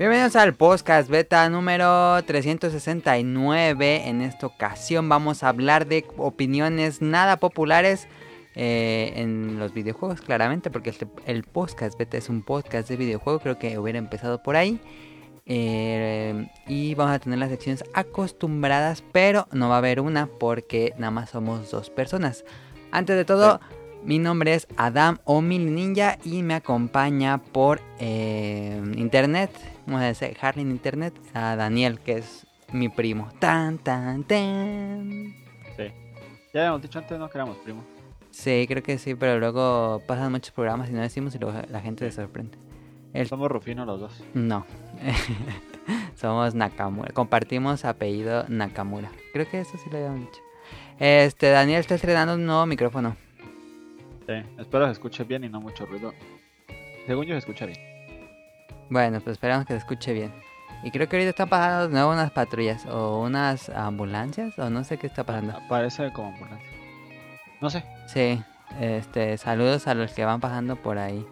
Bienvenidos al podcast beta número 369. En esta ocasión vamos a hablar de opiniones nada populares eh, en los videojuegos, claramente, porque este- el podcast beta es un podcast de videojuegos. Creo que hubiera empezado por ahí. Eh, y vamos a tener las secciones acostumbradas, pero no va a haber una porque nada más somos dos personas. Antes de todo, mi nombre es Adam o Mil Ninja y me acompaña por eh, internet, vamos a decir Harley en internet, a Daniel, que es mi primo. Tan, tan, tan. Sí. Ya habíamos dicho antes, no que éramos primos. Sí, creo que sí, pero luego pasan muchos programas y no decimos y luego la gente se sorprende. El- Somos rufinos los dos. No. Somos Nakamura. Compartimos apellido Nakamura. Creo que eso sí lo habíamos dicho. Este, Daniel está estrenando un nuevo micrófono. Sí. Espero que se escuche bien y no mucho ruido. Según yo se escucha bien. Bueno, pues esperamos que se escuche bien. Y creo que ahorita están pasando de nuevo unas patrullas o unas ambulancias o no sé qué está pasando. Parece como ambulancia. No sé. Sí, este, saludos a los que van pasando por ahí.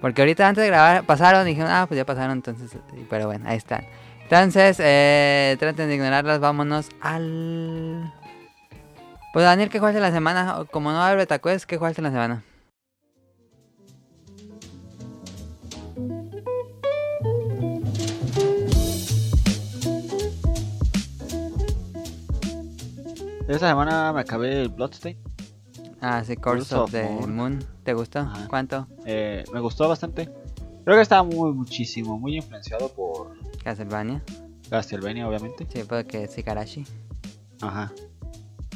Porque ahorita antes de grabar pasaron y dijeron, ah, pues ya pasaron, entonces, pero bueno, ahí están. Entonces, eh, traten de ignorarlas, vámonos al... Pues Daniel, ¿qué jugaste la semana? Como no abre Betacuest, ¿qué jugaste la semana? Esta semana me acabé el Bloodstain. Ah, sí, Course Curse of of the Moon. Moon. ¿Te gustó? Ajá. ¿Cuánto? Eh, me gustó bastante. Creo que estaba muy, muchísimo, muy influenciado por Castlevania. Castlevania, obviamente. Sí, porque es. Ajá.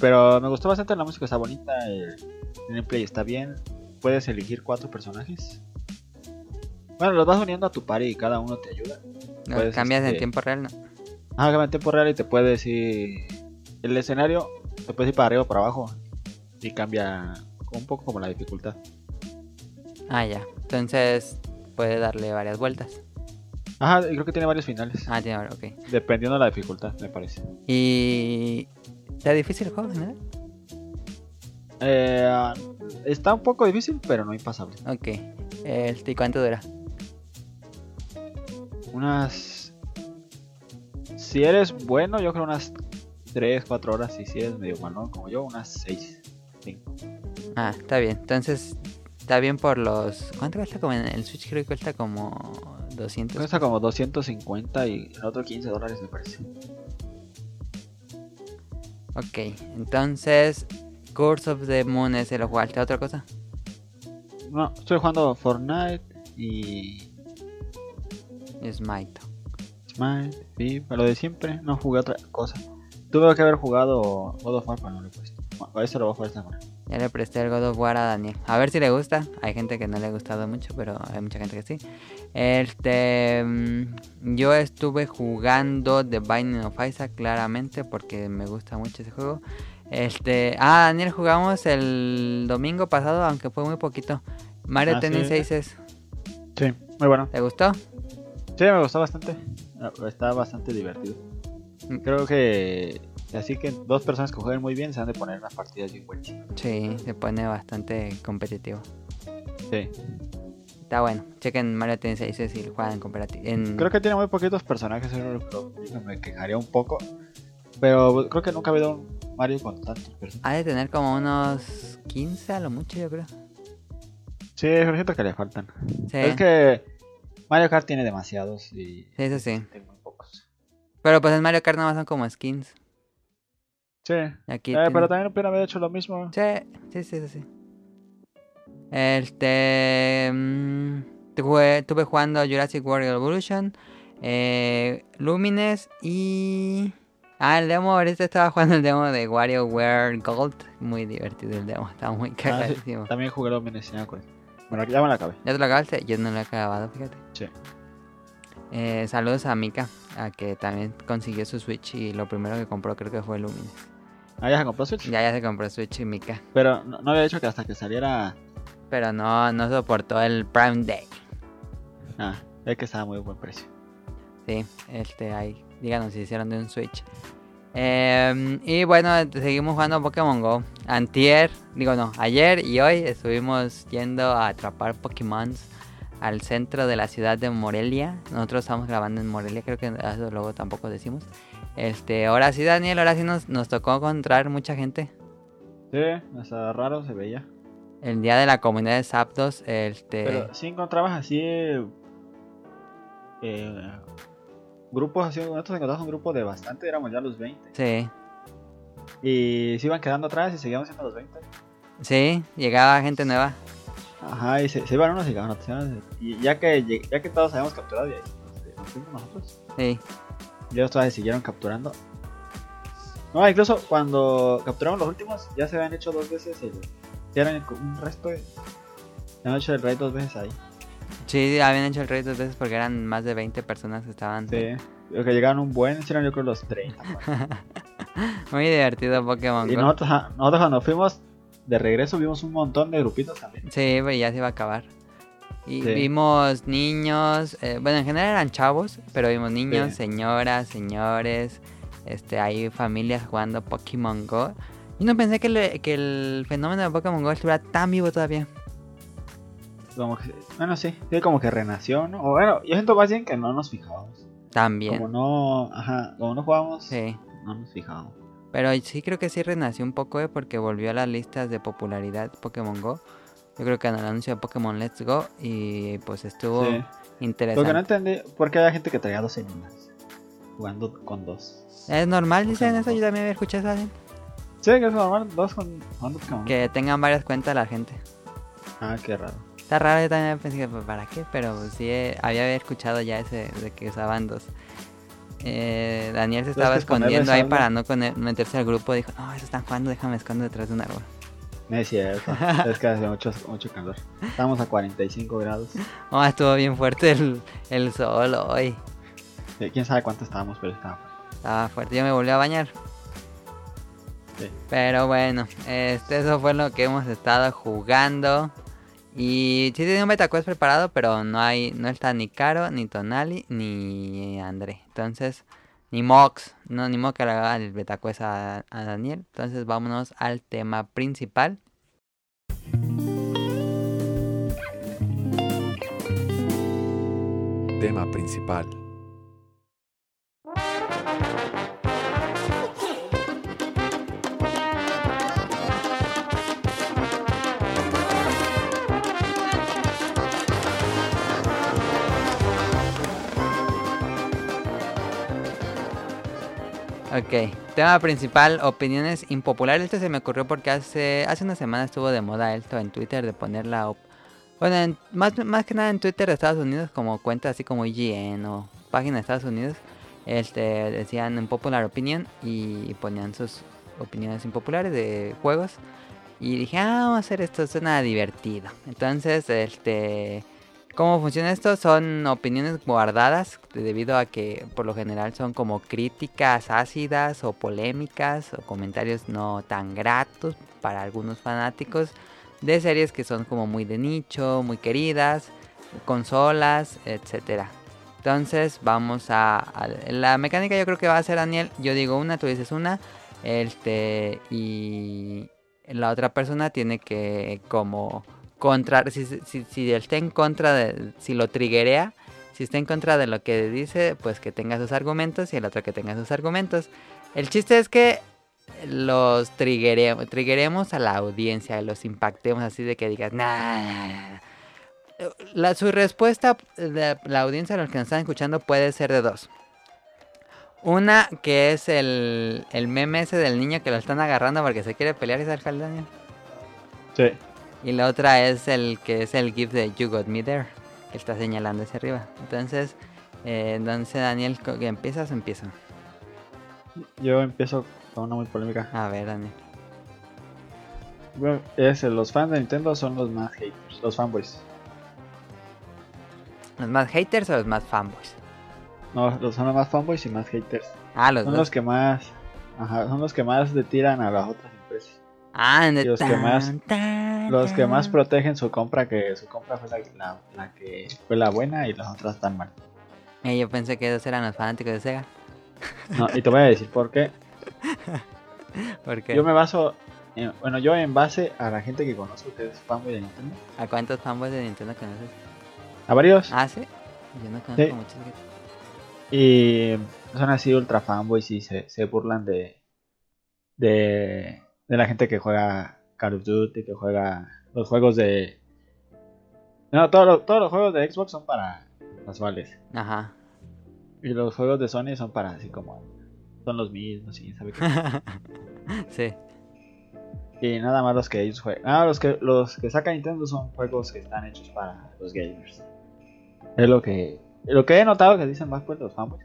Pero me gustó bastante, la música está bonita, el gameplay está bien. Puedes elegir cuatro personajes. Bueno, los vas uniendo a tu party y cada uno te ayuda. ¿Lo Puedes, cambias en este, tiempo real? No. Ajá, cambia en tiempo real y te puedes ir. El escenario te puedes ir para arriba o para abajo. Y cambia un poco como la dificultad. Ah, ya. Entonces, puede darle varias vueltas. Ajá, creo que tiene varios finales. Ah, tiene, ok. Dependiendo de la dificultad, me parece. Y... ¿Está difícil el juego en general? Eh, está un poco difícil, pero no impasable. Ok. Este, ¿Y cuánto dura? Unas. Si eres bueno, yo creo unas 3, 4 horas. Y si eres medio malo como yo, unas 6, 5. Ah, está bien. Entonces, está bien por los... ¿Cuánto cuesta? Como en el Switch creo que cuesta como 200. Cuesta como 250 y el otro 15 dólares, me parece. Ok, entonces... Curse of the Moon es el jugaste otra cosa. No, estoy jugando Fortnite y. Smite. Smite, FIFA, lo de siempre. No jugué otra cosa. Tuve que haber jugado God of War, pero no lo he puesto. Bueno, a eso lo voy a jugar esta semana. Ya le presté el God of War a Daniel. A ver si le gusta. Hay gente que no le ha gustado mucho, pero hay mucha gente que sí. Este, mm, yo estuve jugando The Binding of Isaac claramente porque me gusta mucho ese juego. Este, ah, Daniel jugamos el domingo pasado, aunque fue muy poquito. Mario Ah, Tennis ¿sí? 6 es. Sí, muy bueno. ¿Te gustó? Sí, me gustó bastante. Ah, Está bastante divertido. Mm. Creo que. Así que dos personas que jueguen muy bien se han de poner las partidas bien buenas. Sí, se pone bastante competitivo. Sí. Está bueno. Chequen Mario Tennis 6 si juegan en cooperativo. En... Creo que tiene muy poquitos personajes. me quejaría un poco. Pero creo que nunca ha habido un Mario con tantos personajes. Ha de tener como unos 15 a lo mucho, yo creo. Sí, pero siento que le faltan. Sí, Es que Mario Kart tiene demasiados y. Sí, eso sí. Muy pocos. pero pues en Mario Kart nada más son como skins. Sí. Aquí Eh, pero también pudieron haber hecho lo mismo. Sí, sí, sí, sí, sí. Este... mm, tuve, tuve jugando Jurassic World Evolution, eh, Lumines y... Ah, el demo, ahorita estaba jugando el demo de WarioWare Gold. Muy divertido el demo, estaba muy Ah, sí, cagadísimo. También jugué los Mines Bueno, ya me la acabé. ¿Ya te lo acabaste? Yo no lo he acabado, fíjate. Sí. Eh, saludos a Mika, a que también consiguió su Switch y lo primero que compró creo que fue Lumines. Ah, ya se compró Switch. Ya ya se compró Switch y Mika. Pero no, no había dicho que hasta que saliera. Pero no, no soportó el Prime Day. Ah, es que estaba muy buen precio. Sí, este, ahí, díganos si hicieron de un Switch. Eh, y bueno, seguimos jugando Pokémon Go. Antier, digo no, ayer y hoy estuvimos yendo a atrapar Pokémon al centro de la ciudad de Morelia. Nosotros estamos grabando en Morelia, creo que eso luego tampoco decimos. Este, ahora sí, Daniel, ahora sí nos, nos tocó encontrar mucha gente. Sí, hasta raro se veía. El día de la comunidad de Zapdos, este... Pero sí encontrabas así... Eh, grupos así, nosotros encontramos un grupo de bastante, éramos ya los 20. Sí. Y se iban quedando atrás y seguíamos siendo los 20. Sí, llegaba gente nueva. Ajá, y se, se iban unos y llegaban otros. Y ya que, ya que todos habíamos capturado, y ahí nos, nos fuimos nosotros. Sí. Ellos todavía siguieron capturando. No, incluso cuando capturamos los últimos, ya se habían hecho dos veces el. Ya eran el- un resto. de- Ya han hecho el raid dos veces ahí. Sí, habían hecho el rey dos veces porque eran más de 20 personas que estaban. Sí. Lo que llegaron un buen, hicieron yo creo los 30. pues. Muy divertido Pokémon y nosotros, ajá, nosotros cuando fuimos de regreso vimos un montón de grupitos también. Sí, pero ya se iba a acabar. Y Sí. vimos niños, eh, bueno, en general eran chavos, pero vimos niños, Sí. señoras, señores, este, hay familias jugando Pokémon Go. Yo no pensé que, le- que el fenómeno de Pokémon Go estuviera tan vivo todavía. Como que, bueno, sí, sí, como que renació, ¿no? O bueno, yo siento más bien que no nos fijábamos. También. Como no, ajá, como no jugábamos, Sí. no nos fijábamos. Pero sí creo que sí renació un poco, eh, porque volvió a las listas de popularidad Pokémon Go. Yo creo que en el anuncio de Pokémon Let's Go y pues estuvo Sí. Lo interesante. que no entendí, ¿por qué había gente que traía dos celulas? Jugando con dos. Es normal, dicen eso, yo también había escuchado eso. Sí, que es normal, dos con jugando Pokémon. Que tengan varias cuentas la gente. Ah, qué raro. Está raro, yo también pensé, pues, ¿para qué? Pero pues, sí, eh, había escuchado ya ese de que usaban dos. Eh, Daniel se Tienes estaba escondiendo ahí para no meterse al grupo. Dijo, no, eso están jugando, déjame escondo detrás de un árbol. No es cierto, es que hace mucho, mucho calor. Estamos a 45 grados. Oh, estuvo bien fuerte el, el sol hoy. Quién sabe cuánto estábamos, pero estábamos. Estaba fuerte, yo me volví a bañar. Sí. Pero bueno, este, eso fue lo que hemos estado jugando. Y sí tenía un betaquest preparado, pero no hay, no está ni Caro, ni Tonali, ni André. Entonces, ni Mox, no, ni Mox que le haga el betaquest a, a Daniel. Entonces vámonos al tema principal. Tema principal. Ok, tema principal, opiniones impopulares. Esto se me ocurrió porque hace, hace una semana estuvo de moda esto en Twitter de poner la... Bueno, en- más, más que nada en Twitter de Estados Unidos, como cuentas así como IGN o páginas de Estados Unidos, este, decían en popular opinion y ponían sus opiniones impopulares de juegos. Y dije, ah, vamos a hacer esto, suena divertido. Entonces, este... ¿Cómo funciona esto? Son opiniones guardadas debido a que por lo general son como críticas ácidas o polémicas o comentarios no tan gratos para algunos fanáticos de series que son como muy de nicho, muy queridas, consolas, etcétera. Entonces vamos a, a- la mecánica yo creo que va a ser Daniel, yo digo una, tú dices una, este y la otra persona tiene que como contra si, si, si él está en contra de si lo triguea si está en contra de lo que dice pues que tenga sus argumentos y el otro que tenga sus argumentos el chiste es que los triggeremos a la audiencia los impactemos así de que digas nah, nah, nah, nah". La, su respuesta de la audiencia los que nos están escuchando puede ser de dos una que es el, el meme ese del niño que lo están agarrando porque se quiere pelear y el Daniel Sí. Y la otra es el que es el GIF de You Got Me There, que está señalando hacia arriba. Entonces, eh, entonces Daniel, ¿que ¿empiezas o empiezo? Yo empiezo con una muy polémica. A ver, Daniel. Bueno, es, eh, los fans de Nintendo son los más haters, los fanboys. ¿Los más haters o los más fanboys? No, los son los más fanboys y más haters. Ah, los Son dos. los que más, ajá, son los que más le tiran a las otras empresas. Ah, de los que tan, más- tan, Los que más protegen su compra, que su compra fue la, la- la que fue la buena y las otras están mal. Eh, yo pensé que esos eran los fanáticos de Sega. No, y te voy a decir por qué. Porque Yo me baso, en- bueno, yo en base a la gente que conozco que es fanboy de Nintendo, ¿A cuántos fanboys de Nintendo conoces? A varios. Ah, sí. Yo no conozco Sí. muchos que- Y son así ultra fanboys y se, se burlan de, de de la gente que juega Call of Duty, que juega los juegos de no, todos los, todos los juegos de Xbox son para casuales Ajá. y los juegos de Sony son para así como son los mismos y sabe qué. sí. y nada más los que ellos juegan. Ah, los que los que saca Nintendo son juegos que están hechos para los gamers. Es lo que lo que he notado que dicen más pues los fanboys.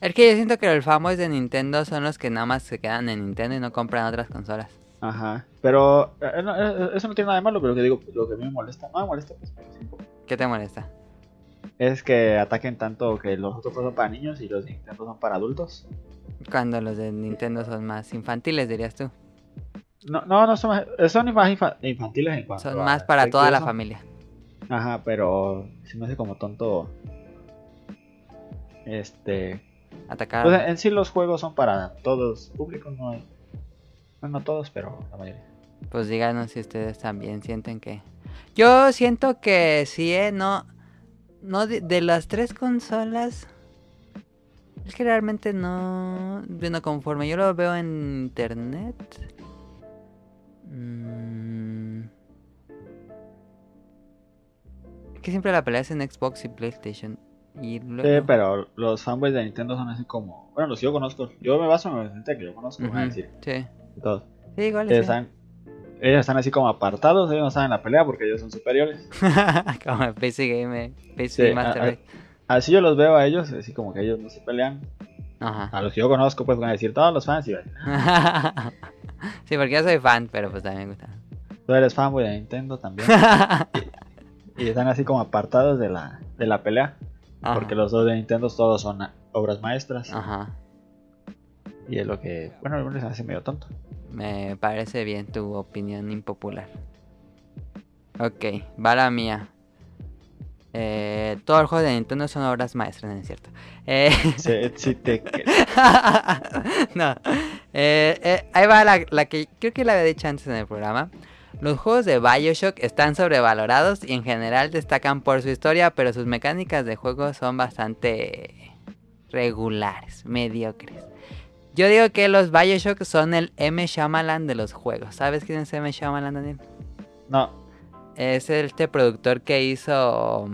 Es que yo siento que los fanboys de Nintendo son los que nada más se quedan en Nintendo y no compran otras consolas. Ajá. Pero eh, no, eh, eso no tiene nada de malo, pero lo que digo, lo que a mí me molesta, no me molesta, pues, ¿Qué te molesta? es que ataquen tanto que los otros juegos son para niños y los de Nintendo son para adultos. Cuando los de Nintendo son más infantiles, dirías tú. No, no, no son, más- eh, son más infa- infantiles en cuanto Son a más para toda la familia. Ajá, pero se me hace como tonto. Este. Atacar. Pues en sí los juegos son para todos públicos, no hay. Bueno, no todos, pero la mayoría. Pues díganos si ustedes también sienten que... Yo siento que sí, ¿eh? No... No, de, las tres consolas... Es que realmente no... Bueno, conforme yo lo veo en internet... mm, es que siempre la pelea es en Xbox y PlayStation. Y luego... Sí, pero los fanboys de Nintendo son así como. Bueno, los que yo conozco. Yo me baso en la gente que yo conozco, van a decir. Sí. Todos. Sí, igual Ellos sí. están, ellos están así como apartados, ellos no saben la pelea porque ellos son superiores. Como el PC Gamer. PC Sí, Master a- a- Race. Así yo los veo a ellos, así como que ellos no se pelean. Ajá. A los que yo conozco, pues van a decir todos los fans. Y sí, porque yo soy fan, pero pues también me gusta. tú eres fanboy de Nintendo también. y están así como apartados de la, de la pelea. Porque los dos de Nintendo todos son obras maestras. Ajá. Y es lo que, bueno, algunos les hace medio tonto. Me parece bien tu opinión impopular. Ok, va la mía. Eh, todos los juegos de Nintendo son obras maestras, ¿no es cierto? Eh, te, no. Eh, eh, ahí va la, la que creo que la había dicho antes en el programa. Los juegos de Bioshock están sobrevalorados y en general destacan por su historia, pero sus mecánicas de juego son bastante regulares, mediocres. Yo digo que los Bioshock son el M. Shyamalan de los juegos. ¿Sabes quién es M. Shyamalan, Daniel? no, Es este productor que hizo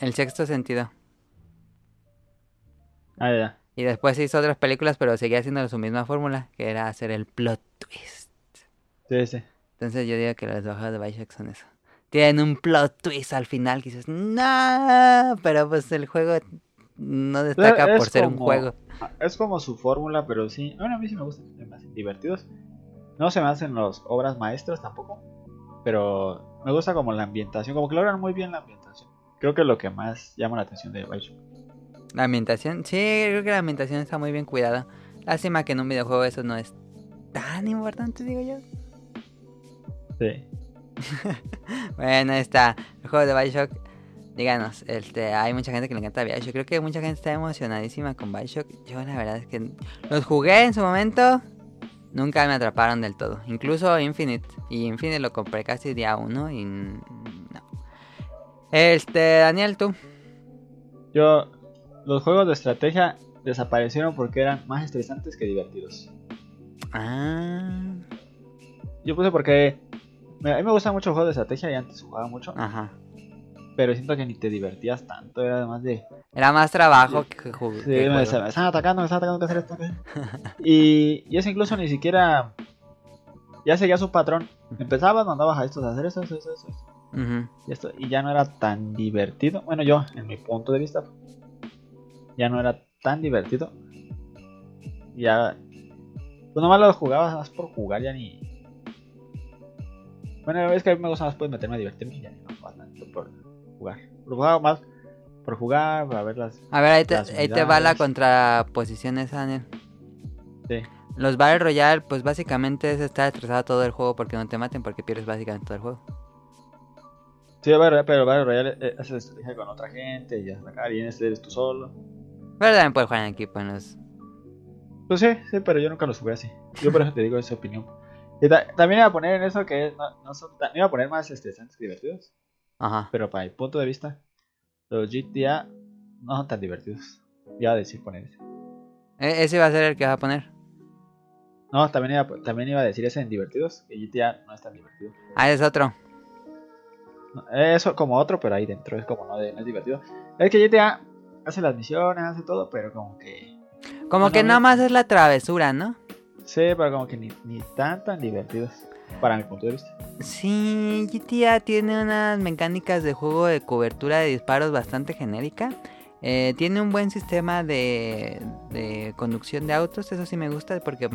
El Sexto Sentido. ah, ya. Y después hizo otras películas, pero seguía haciendo su misma fórmula, que era hacer el plot twist. Sí, sí. Entonces yo digo que los juegos de Bioshock son eso. Tienen un plot twist al final que dices, no, pero pues el juego no destaca Es por ser un juego. Es como su fórmula, pero sí. Bueno, a mí sí me gustan, me hacen divertidos. No se me hacen las obras maestras tampoco. Pero me gusta como la ambientación, como que logran muy bien la ambientación. Creo que es lo que más llama la atención de Bioshock. La ambientación, sí, creo que la ambientación está muy bien cuidada. Lástima que en un videojuego eso no es tan importante, digo yo. Sí. Bueno, ahí está. El juego de Bioshock. Díganos, este, hay mucha gente que le encanta Bioshock. Creo que mucha gente está emocionadísima con Bioshock. Yo la verdad es que los jugué en su momento. Nunca me atraparon del todo. Incluso Infinite. Y Infinite lo compré casi día uno y no. Este, Daniel, tú. Yo, los juegos de estrategia desaparecieron porque eran más estresantes que divertidos. Ah, Yo puse porque a mí me gustan mucho los juegos de estrategia y antes jugaba mucho. ajá. Pero siento que ni te divertías tanto, era además de... Era más trabajo que jugar. Sí, me, me están atacando, me están atacando, ¿qué hacer esto? Y, y eso incluso ni siquiera... Ya seguía su patrón. Empezabas, mandabas a estos a hacer eso, eso, eso, eso. Y, esto, y ya no era tan divertido. Bueno, yo, en mi punto de vista, ya no era tan divertido. Ya. Pues nomás lo jugabas más por jugar, ya ni. Bueno, es que a mí me gusta más pues meterme a divertirme y ya no tanto por jugar. Jugaba más por jugar, para ver las. A ver, ahí te, ahí te va la contraposición esa, Daniel. Sí. Los Battle Royale, pues básicamente es estar estresado todo el juego porque no te maten, porque pierdes básicamente todo el juego. Sí, pero Battle Royale eh, haces estrategia con otra gente y atacar y en este eres tú solo. Pero también puedes jugar en equipo en los. Pues sí, sí, pero yo nunca los jugué así. Yo por eso te digo esa opinión. Y ta- también iba a poner en eso que no, no son tan- iba a poner más estresantes que divertidos. Ajá. Pero para mi punto de vista, los GTA no son tan divertidos. Ya a decir poner ese. E- ese va a ser el que va a poner. No, también iba, también iba a decir ese en divertidos, que GTA no es tan divertido. Ah, es otro. Eso como otro, pero ahí dentro es como no, de- no es divertido. Es que GTA hace las misiones, hace todo, pero como que... Como que nada más es la travesura, ¿no? Sí, pero como que ni, ni tan tan divertidos, para mi punto de vista. Sí, GTA tiene unas mecánicas de juego de cobertura de disparos bastante genérica. Eh, tiene un buen sistema de, de conducción de autos, eso sí me gusta porque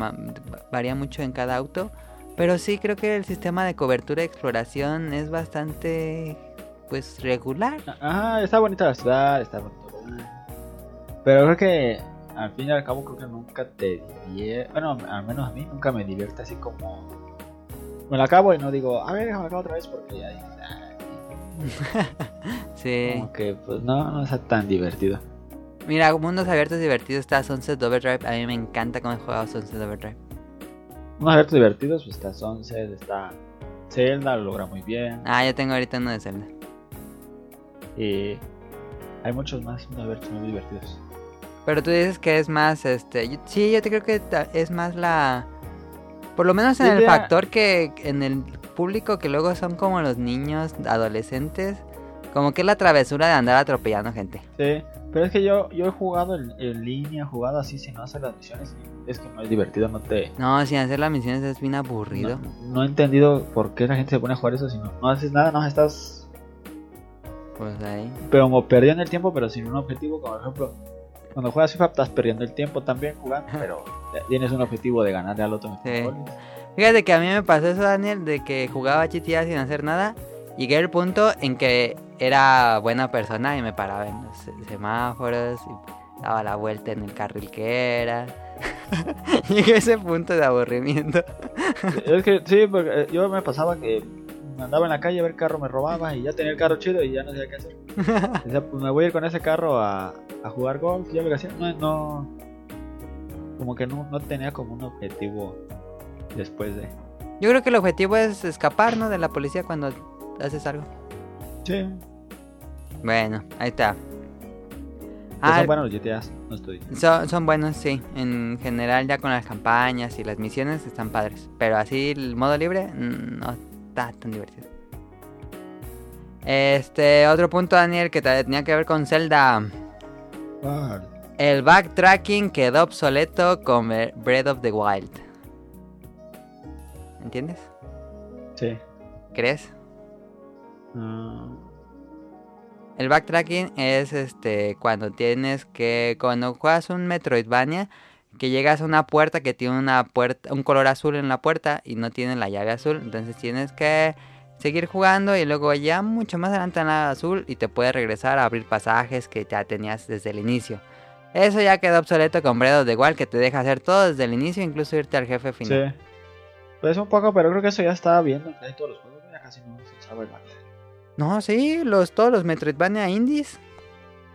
varía mucho en cada auto. Pero sí creo que el sistema de cobertura y exploración es bastante, pues, regular. Ajá, está bonita la ciudad, está bonito. Pero creo que al fin y al cabo creo que nunca te divierte. Bueno, al menos a mí nunca me divierte así como. Me la acabo y no digo, a ver, déjame acabo otra vez porque ya "Ah", Sí. Como que pues no, no está tan divertido. Mira, mundos abiertos divertidos está Sunset Overdrive. A mí me encanta cómo he jugado Sunset Overdrive. Unos abiertos divertidos, pues está Sunset, está Zelda, lo logra muy bien. Ah, yo tengo ahorita uno de Zelda. Y hay muchos más unos abiertos muy divertidos. Pero tú dices que es más, este... yo- sí, yo te creo que es más la... Por lo menos en Sí, el factor que en el público que luego son como los niños, adolescentes. Como que es la travesura de andar atropellando gente. Sí, pero es que yo, yo he jugado en, en línea, he jugado así sin no hacer las misiones. es que no es divertido, no te. No, sin hacer las misiones es bien aburrido. No, no he entendido por qué la gente se pone a jugar eso si no, no haces nada, no estás Pues ahí. pero como perdiendo el tiempo, pero sin un objetivo, como por ejemplo, cuando juegas FIFA estás perdiendo el tiempo también jugando, pero tienes un objetivo de ganarle al otro. Sí. Fíjate que a mí me pasó eso, Daniel, de que jugaba GTA sin hacer nada. Llegué al punto en que era buena persona y me paraba en los se- semáforos y daba la vuelta en el carril que era. Llegué a ese punto de aburrimiento. Es que sí, porque eh, yo me pasaba que andaba en la calle a ver carro, me robaba y ya tenía el carro chido y ya no sabía qué hacer. Decía, pues me voy a ir con ese carro a, a jugar golf, ya lo que hacía. No, no, como que no, no tenía como un objetivo después de. Yo creo que el objetivo es escapar, ¿no? De la policía cuando haces algo. Sí. Bueno, ahí está. Pues Ah, son buenos los GTAs, no estoy. Son, son buenos, sí. En general, ya con las campañas y las misiones están padres. Pero así, el modo libre, mm, no está tan divertido. Este, otro punto, Daniel, que te- tenía que ver con Zelda. El backtracking quedó obsoleto con Bre- Breath of the Wild. ¿Entiendes? Sí. ¿Crees? Mm, El backtracking es este cuando tienes que cuando juegas un Metroidvania que llegas a una puerta que tiene una puerta un color azul en la puerta y no tiene la llave azul, entonces tienes que seguir jugando y luego ya mucho más adelante en la azul y te puedes regresar a abrir pasajes que ya tenías desde el inicio. Eso ya quedó obsoleto con Breath of the Wild que te deja hacer todo desde el inicio, incluso irte al jefe final. sí. Pues un poco, pero creo que eso ya estaba viendo en casi todos los juegos. Ya casi no se. No, sí, los todos los Metroidvania indies.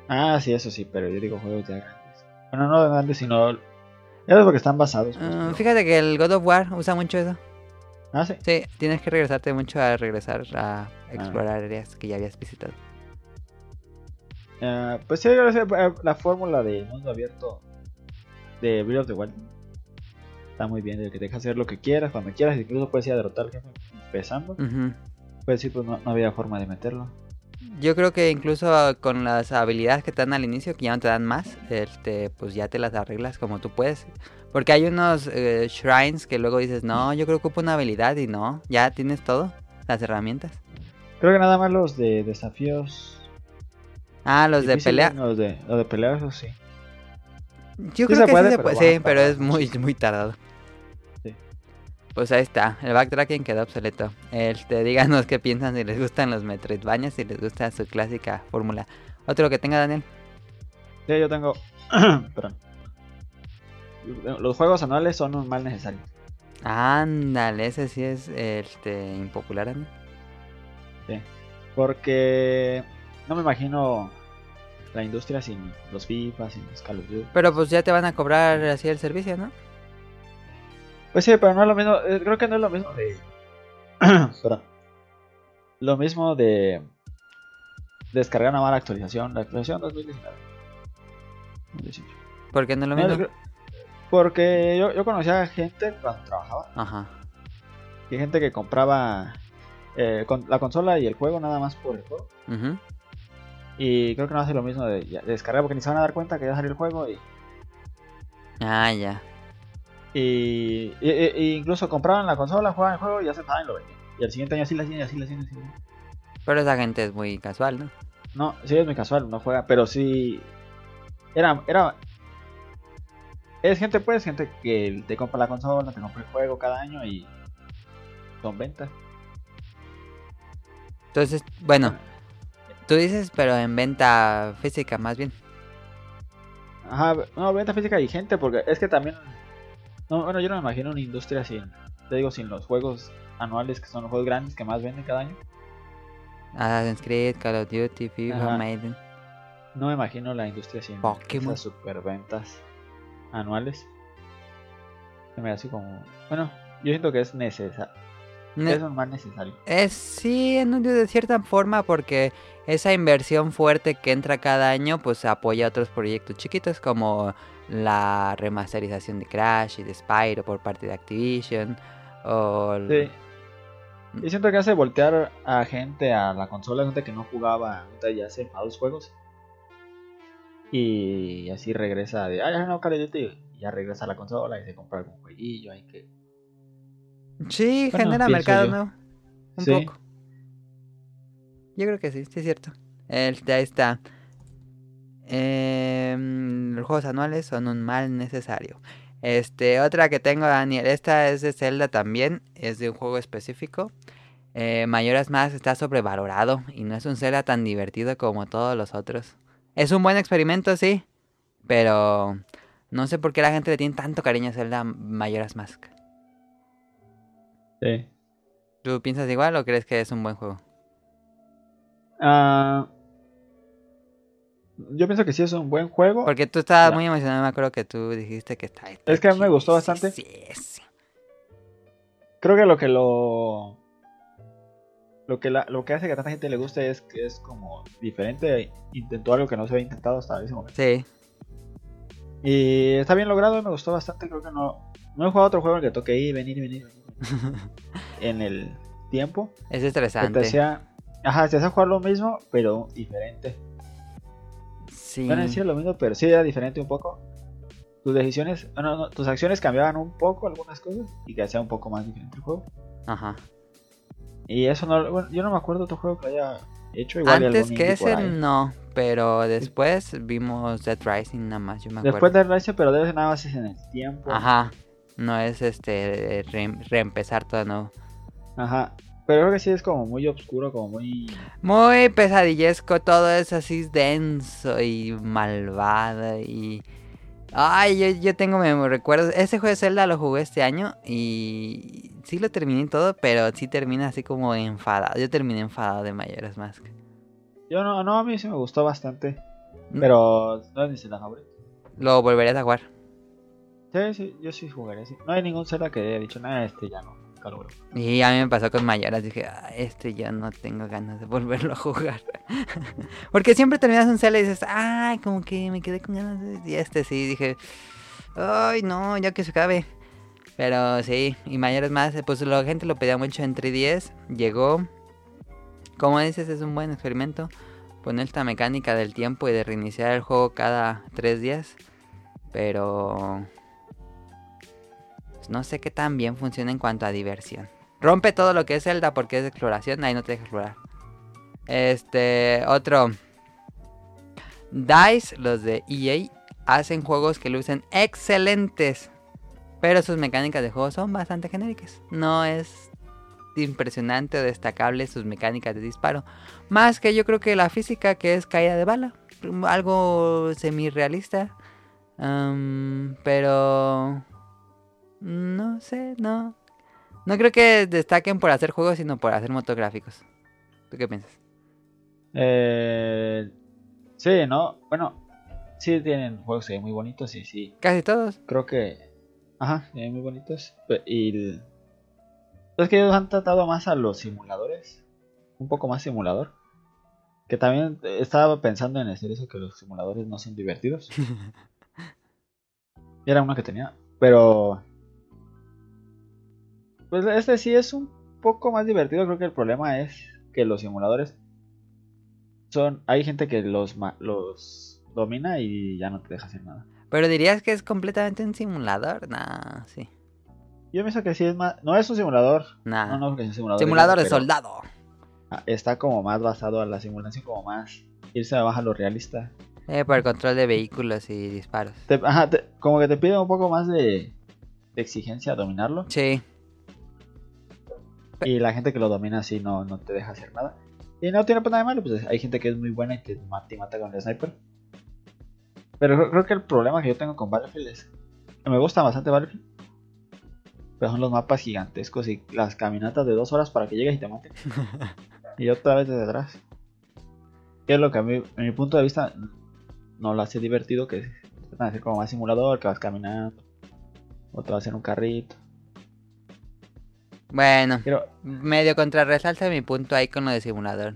Ah, sí, eso sí, pero yo digo juegos ya grandes. Bueno, no grandes, sino. Ya es porque están basados. pues, Ah, fíjate que el God of War usa mucho eso. Ah, sí. Sí, tienes que regresarte mucho a regresar a explorar áreas que ya habías visitado. Ah, pues sí, eh, la fórmula de mundo abierto de Breath of the Wild está muy bien, de que te deja hacer lo que quieras, cuando quieras, incluso puedes ir a derrotar al jefe empezando. Ujú. Pues sí, pues no, no había forma de meterlo. Yo creo que incluso con las habilidades que te dan al inicio, que ya no te dan más, este, pues ya te las arreglas como tú puedes. Porque hay unos eh, shrines que luego dices, no, yo creo que ocupo una habilidad y no, ya tienes todo, las herramientas. Creo que nada más los de desafíos. Ah, los de pelea. Los de, los de pelea, eso sí. Yo Sí creo que puede, sí se pero puede, a sí, pero es muy, muy tardado. Pues ahí está, el backtracking quedó obsoleto. Este, díganos qué piensan, si les gustan los Metroidvanias, si les gusta su clásica fórmula. Otro que tenga Daniel. Sí, yo tengo. Perdón. Los juegos anuales son un mal necesario. Ándale, ese sí es este impopular, Daniel. Sí. Porque no me imagino la industria sin los FIFA, sin los Call of Duty. Pero pues ya te van a cobrar así el servicio, ¿no? Pues sí, pero no es lo mismo. eh, Creo que no es lo mismo de. Perdón. Lo mismo de descargar nada más la actualización, la actualización 2019. ¿Por qué no lo mismo? Porque yo, yo conocía gente cuando trabajaba. Ajá. Y hay gente que compraba eh, con la consola y el juego nada más por el juego. Y creo que no hace lo mismo de, descargar porque ni se van a dar cuenta que ya salió el juego y... Ah, ya. Y, incluso compraban la consola, jugaban el juego y ya se pagan y lo vendían. Y al siguiente año así la hacían, así la hacían, así Pero esa gente es muy casual, ¿no? No, sí es muy casual, no juega, pero sí... Era, era, es gente, pues, gente que te compra la consola, te compra el juego cada año y son ventas. Entonces, bueno, tú dices, pero en venta física más bien. Ajá, no, venta física y gente, porque es que también. No, bueno, yo no me imagino una industria sin, te digo, sin los juegos anuales, que son los juegos grandes que más venden cada año. Assassin's Creed, Call of Duty, FIFA, Maiden. No me imagino la industria sin Pokémon. esas superventas anuales. Se me así como. Bueno, yo siento que es necesario. es más necesario. Es sí, de cierta forma, porque esa inversión fuerte que entra cada año, pues apoya otros proyectos chiquitos como la remasterización de Crash y de Spyro por parte de Activision. O... Sí. Y siento que hace voltear a gente a la consola, gente que no jugaba, ya hace a juegos. Y así regresa de, ah, ya no, Call of Duty. Y ya regresa a la consola y se compra algún jueguillo. Hay que. Sí, genera mercado ¿no? Un poco. Yo creo que sí, sí es cierto. El, ahí está. Em, los juegos anuales son un mal necesario. Este, otra que tengo, Daniel. Esta es de Zelda también. Es de un juego específico. Eh, Mayoras Más está sobrevalorado. Y no es un Zelda tan divertido como todos los otros. Es un buen experimento, sí. Pero no sé por qué la gente le tiene tanto cariño a Zelda Mayoras Mask. Sí. ¿Tú piensas igual o crees que es un buen juego? Ah, yo pienso que sí es un buen juego. Porque tú estabas muy emocionado, me acuerdo que tú dijiste que está. es que a mí me gustó bastante. Sí, sí. Creo que lo que lo lo que, lo que hace que a tanta gente le guste es que es como diferente. Intentó algo que no se había intentado hasta ese momento. Sí. Y está bien logrado, me gustó bastante. Creo que no, no he jugado otro juego en el que toque ir, venir, venir, venir en el tiempo. Es estresante. Te ajá, te hacía jugar lo mismo, pero diferente. Sí. Decir lo mismo, pero sí era diferente un poco. Tus decisiones, bueno, tus acciones cambiaban un poco algunas cosas y que hacía un poco más diferente el juego. Ajá. Y eso no, bueno, yo no me acuerdo otro juego que haya hecho igual. Antes que ese no, pero después vimos Dead Rising nada más, yo me acuerdo. Después Dead Rising, pero ser nada más en el tiempo. Ajá, no es este reempezar todo nuevo. Ajá, pero creo que sí es como muy oscuro, como muy... Muy pesadillesco, todo es así denso y malvado y... Ay, yo, yo tengo recuerdos. Ese juego de Zelda lo jugué este año y sí lo terminé todo, pero sí termina así como enfadado. Yo terminé enfadado de Mayoras Mask. Yo no, no, a mí sí me gustó bastante. Mm. Pero no es mi Zelda favorito. ¿Lo volverías a jugar? Sí, sí, yo sí jugaría. Sí. No hay ningún Zelda que haya dicho nada, este ya no. Y a mí me pasó con Mayoras, dije, ah, este ya no tengo ganas de volverlo a jugar. Porque siempre terminas un Zelda y dices, ay, como que me quedé con ganas de... Y este sí, dije, ay, no, ya que se acabe. Pero sí, y mayores más, pues la gente lo pedía mucho en 3DS, llegó. Como dices, es un buen experimento. Poner esta mecánica del tiempo y de reiniciar el juego cada 3 días. Pero no sé qué tan bien funciona en cuanto a diversión. Rompe todo lo que es Zelda porque es exploración, ahí no te deja explorar. Este, otro. DICE, los de EA, hacen juegos que lucen excelentes. Pero sus mecánicas de juego son bastante genéricas. No es impresionante o destacable sus mecánicas de disparo. Más que yo creo que la física que es caída de bala. Algo semi-realista. pero no sé, no. No creo que destaquen por hacer juegos, sino por hacer motográficos. ¿Tú qué piensas? Eh, sí, ¿no? Bueno, sí tienen juegos muy bonitos, sí, sí. Casi todos. Creo que... Ajá, muy bonitos. Y... Es que ellos han tratado más a los simuladores. Un poco más simulador. Que también estaba pensando en decir eso, que los simuladores no son divertidos. Era uno que tenía. Pero... Pues este sí es un poco más divertido. Creo que el problema es que los simuladores son... Hay gente que los, los domina y ya no te deja hacer nada. Pero dirías que es completamente un simulador. Nah, sí. Yo pienso que sí es más. No es un simulador. Nah. No, no, es un simulador. Simulador de soldado. Ah, está como más basado a la simulación, como más. Irse abajo a lo realista. Eh, por el control de vehículos y disparos. ajá, como que te pide un poco más de, de exigencia dominarlo. Sí. Y la gente que lo domina así no, no te deja hacer nada. Y no tiene nada de malo, pues hay gente que es muy buena y te mata, y mata con el sniper. Pero creo, que el problema que yo tengo con Battlefield es que me gusta bastante Battlefield. Pero son los mapas gigantescos y las caminatas de dos horas para que llegues y te maten. y otra vez desde atrás. Que es lo que a mí, en mi punto de vista, no lo hace divertido. Que a hacer como más simulador, que vas caminando. O te vas a hacer un carrito. Bueno, medio contrarresalta mi punto ahí con lo de simulador.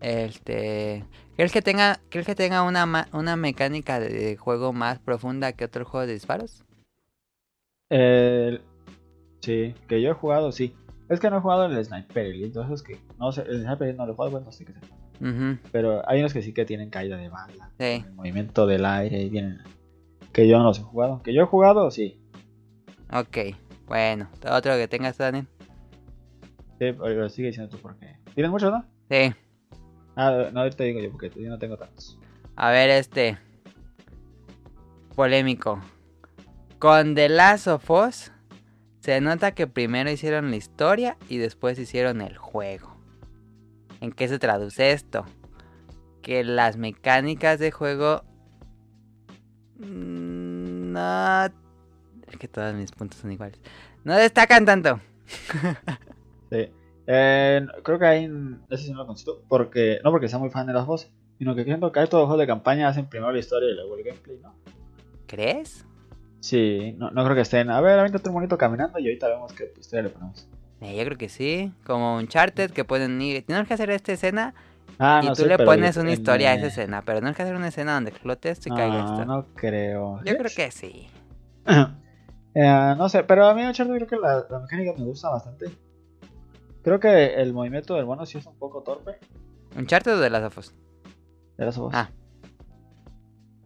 Este, ¿crees que tenga, ¿crees que tenga una, una mecánica de juego más profunda que otro juego de disparos? sí, que yo he jugado, sí. Es que no he jugado el Sniper Elite, entonces que no sé, el Sniper Elite no lo he jugado, bueno, no sé qué sé. Pero hay unos que sí que tienen caída de bala, sí. movimiento del aire y vienen que yo no los he jugado. Que yo he jugado, sí. Ok, bueno, otro que tengas, Daniel. Sí, pero sigue diciendo tú porque. ¿Tienes muchos, no? Sí. Ah, no, ahorita digo yo porque yo no tengo tantos. A ver, este. Polémico. Con The Last of Us se nota que primero hicieron la historia y después hicieron el juego. ¿En qué se traduce esto? Que las mecánicas de juego. Mm, no. Es que todos mis puntos son iguales. No destacan tanto. sí. Eh, creo que ahí, ese sí no lo porque, no porque sea muy fan de las voces, sino que creo que hay todos los juegos de campaña hacen primero la historia y luego el gameplay, ¿no? ¿Crees? Sí, no, no creo que estén, a ver, ahorita un bonito caminando y ahorita vemos qué historia le ponemos. Eh, yo creo que sí, como un charted que pueden ir, tenemos que hacer esta escena ah, y tú le pones una historia a esa escena, pero no es que hacer una escena donde explote esto y caiga esto. No creo. Yo creo que sí. Eh, no sé, pero a mí Uncharted creo que la, la mecánica me gusta bastante. Creo que el movimiento del mono sí es un poco torpe. ¿Un charter o de las afos? De las afos. Ah.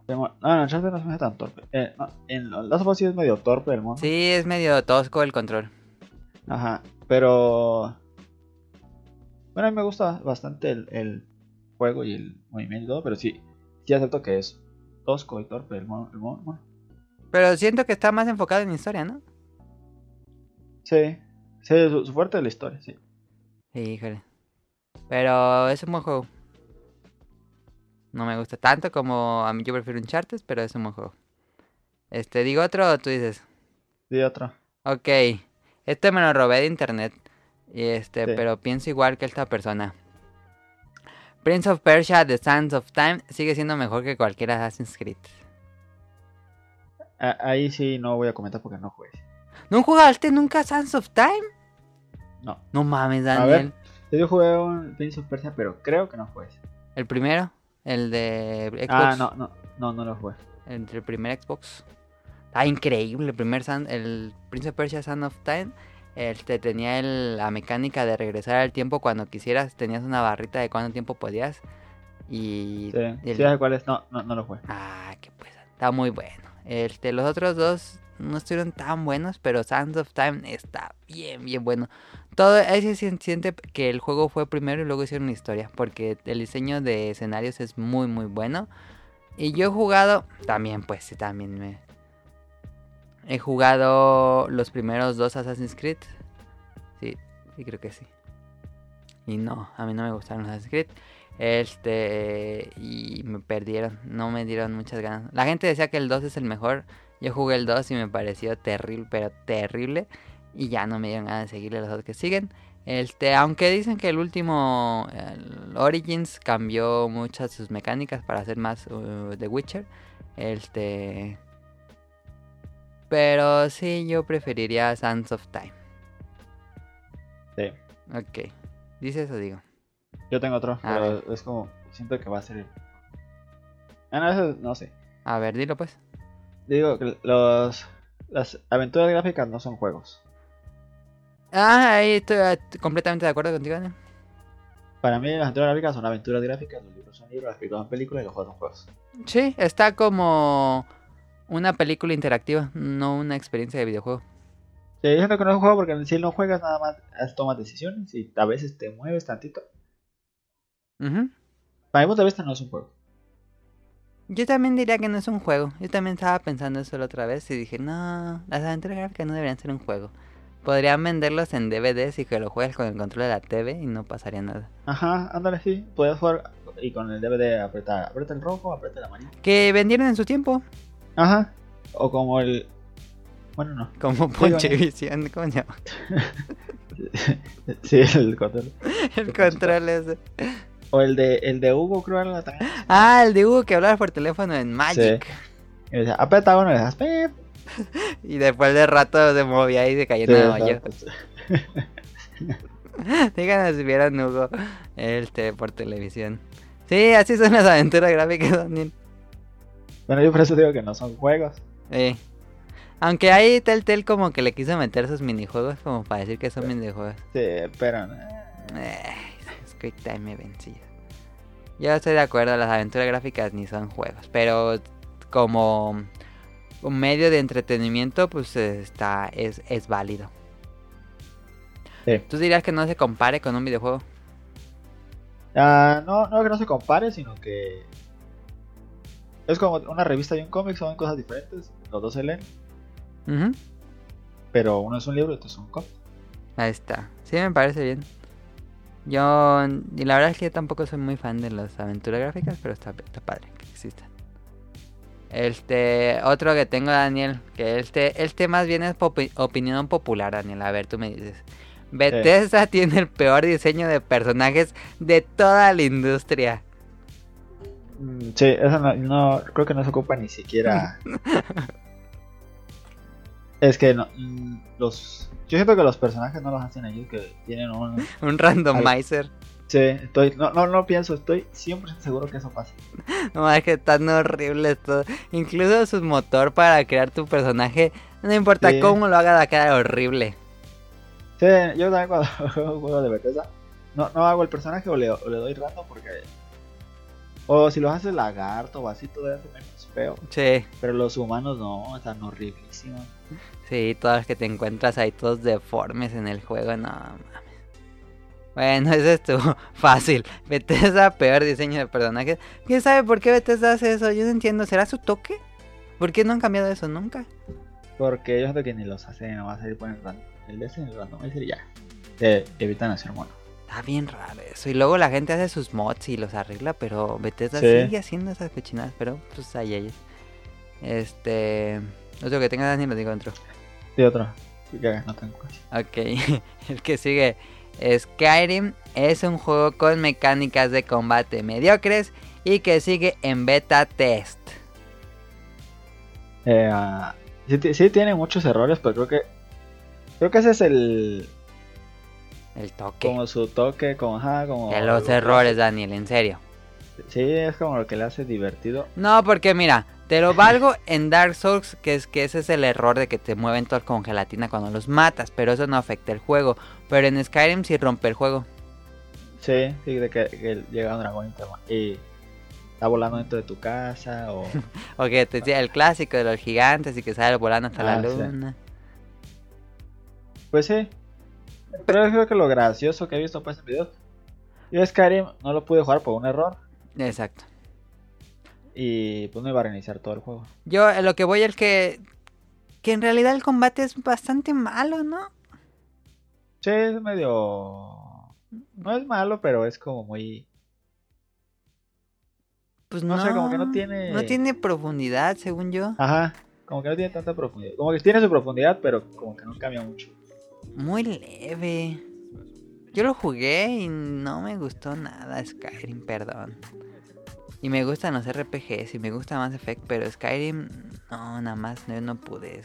No, no, el charter no se me hace tan torpe. Eh, no, en las afos sí es medio torpe el mono. Sí, es medio tosco el control. Ajá, pero. Bueno, a mí me gusta bastante el, el juego y el movimiento y todo, pero sí, sí acepto que es tosco y torpe el mono. El mono. Pero siento que está más enfocado en historia, ¿no? Sí, sí, su fuerte es la historia, sí. Híjole. Pero es un buen juego. No me gusta tanto como a mí yo prefiero un Chartes, pero es un buen juego. Este, ¿digo otro o tú dices? Sí, otro. Ok. Este me lo robé de internet. Y este, pero pienso igual que esta persona. Prince of Persia, The Sands of Time, sigue siendo mejor que cualquier Assassin's Creed. Ahí sí no voy a comentar porque no jugué. ¿No jugaste nunca Sands of Time? No. No mames, Daniel. A ver, yo jugué un Prince of Persia, pero creo que no ese. ¿El primero? ¿El de Xbox? Ah, no, no, no, no lo fue. ¿El del primer Xbox? Ah, increíble, el primer el Prince of Persia Son of Time. Este tenía la mecánica de regresar al tiempo cuando quisieras. Tenías una barrita de cuánto tiempo podías. Y. Sí, el... cuál es. No, no, no lo fue. Ah, que pues. Está muy bueno. Este, los otros dos no estuvieron tan buenos, pero Sands of Time está bien, bien bueno. Todo ese se siente que el juego fue primero y luego hicieron historia, porque el diseño de escenarios es muy, muy bueno. Y yo he jugado, también, pues también me... He jugado los primeros dos Assassin's Creed. Sí, sí, creo que sí. Y no, a mí no me gustaron los Assassin's Creed. Este, y me perdieron, no me dieron muchas ganas. La gente decía que el 2 es el mejor. Yo jugué el 2 y me pareció terrible, pero terrible. Y ya no me dieron ganas de seguirle los otros que siguen. Este, aunque dicen que el último Origins cambió muchas sus mecánicas para hacer más uh, The Witcher. Este. Pero sí, yo preferiría Sands of Time. Sí. Ok. ¿Dices o digo? Yo tengo otro, pero es como siento que va a ser. Ah, no, eso no sé. A ver, dilo pues. Digo que los, las aventuras gráficas no son juegos. Ah, ahí estoy ah, completamente de acuerdo contigo, Daniel. Para mí las aventuras gráficas son aventuras gráficas, los libros son libros, las películas son películas y los juegos son juegos. Sí, está como una película interactiva, no una experiencia de videojuego. Sí, yo siento que no es un juego porque si no juegas nada más tomas decisiones y a veces te mueves tantito. Para mi punto de vista no es un juego. Yo también diría que no es un juego. Yo también estaba pensando eso la otra vez y dije, no, las aventuras gráficas no deberían ser un juego. Podrían venderlos en DVDs y que lo juegues con el control de la TV y no pasaría nada. Ajá, ándale, sí. Puedes jugar y con el DVD apretar, aprieta el rojo, aprieta el amarillo. Que vendieron en su tiempo. Ajá. O como el... Bueno, no. Como Ponchevisión, ¿cómo se llama? sí, el control. el control ese. O el de, el de Hugo, creo que era Ah, el de Hugo que hablaba por teléfono en Magic. Y decía, aprieta uno y le Y después de rato se movía y se cayó en el hoyo. Díganos si vieron Hugo este por televisión. Sí, así son las aventuras gráficas, Daniel. Bueno, yo por eso digo que no son juegos. Sí. Aunque ahí Telltale como que le quiso meter sus minijuegos como para decir que son minijuegos. Sí, pero... Eh, Quick Time vencido. Yo estoy de acuerdo, las aventuras gráficas ni son juegos, pero como un medio de entretenimiento, pues está es, es válido. ¿Tú dirías que no se compare con un videojuego? Ah, no, no que no se compare, sino que es como una revista y un cómic, son cosas diferentes, los dos se leen. Pero uno es un libro y otro es un cómic. Ahí está. Sí, me parece bien. Yo, y la verdad es que yo tampoco soy muy fan de las aventuras gráficas, pero está, está padre que existan. Este, otro que tengo, Daniel, que este, este más bien es opinión popular, Daniel. A ver, tú me dices. Bethesda tiene el peor diseño de personajes de toda la industria. Mm, sí, eso no, creo que no se ocupa ni siquiera. es que no, mm, los yo siento que los personajes no los hacen ellos, que tienen un... un randomizer. Sí, estoy, no, no, no pienso, estoy 100% seguro que eso pasa. No, es que tan horrible todo. Incluso su motor para crear tu personaje, no importa cómo lo haga, la cara horrible. Sí, yo también cuando juego de Bethesda, no, no hago el personaje o le, o le doy random porque... O si lo hace lagarto o así, todo hace menos feo. Sí. Pero los humanos no, están horriblísimos. Sí, todas las que te encuentras ahí todos deformes en el juego, no mames. Bueno, eso estuvo fácil. Bethesda, peor diseño de personajes. ¿Quién sabe por qué Bethesda hace eso? Yo no entiendo. ¿Será su toque? ¿Por qué no han cambiado eso nunca? Porque ellos no que ni los hacen, no va a salir por el random. El de ese el random, ese ya. Te evitan hacer mono. Está bien raro eso. Y luego la gente hace sus mods y los arregla, pero Bethesda sigue haciendo esas cochinadas. Pero pues ahí ellos. Este. Otro que tenga Dani lo digo dentro. Sí, otro. no tengo Ok, el que sigue. Skyrim es un juego con mecánicas de combate mediocres y que sigue en beta test. Eh, ah, sí, tiene muchos errores, pero creo que creo que ese es el el toque. Como su toque, como, ajá, como de los errores, Daniel, en serio. Sí, es como lo que le hace divertido. No, porque mira, te lo valgo en Dark Souls, que es que ese es el error de que te mueven todos con gelatina cuando los matas, pero eso no afecta el juego. Pero en Skyrim sí rompe el juego. Sí, sí, de que, llega un dragón y está volando dentro de tu casa o... o que te decía el clásico de los gigantes y que sale volando hasta la ah, luna. Pues sí. Pero creo que lo gracioso que he visto pues en videos. Yo Skyrim no lo pude jugar por un error. Exacto. Y pues no iba a reiniciar todo el juego. Yo lo que voy es que. Que en realidad el combate es bastante malo, ¿no? Sí, es medio. No es malo, pero es como muy. Pues no, no sé, como que no tiene. No tiene profundidad, según yo. Ajá, como que no tiene tanta profundidad. Como que tiene su profundidad, pero como que no cambia mucho. Muy leve. Yo lo jugué y no me gustó nada Skyrim, perdón. Y me gustan los RPGs y me gusta Mass Effect, pero Skyrim, no, nada más, no, no pude.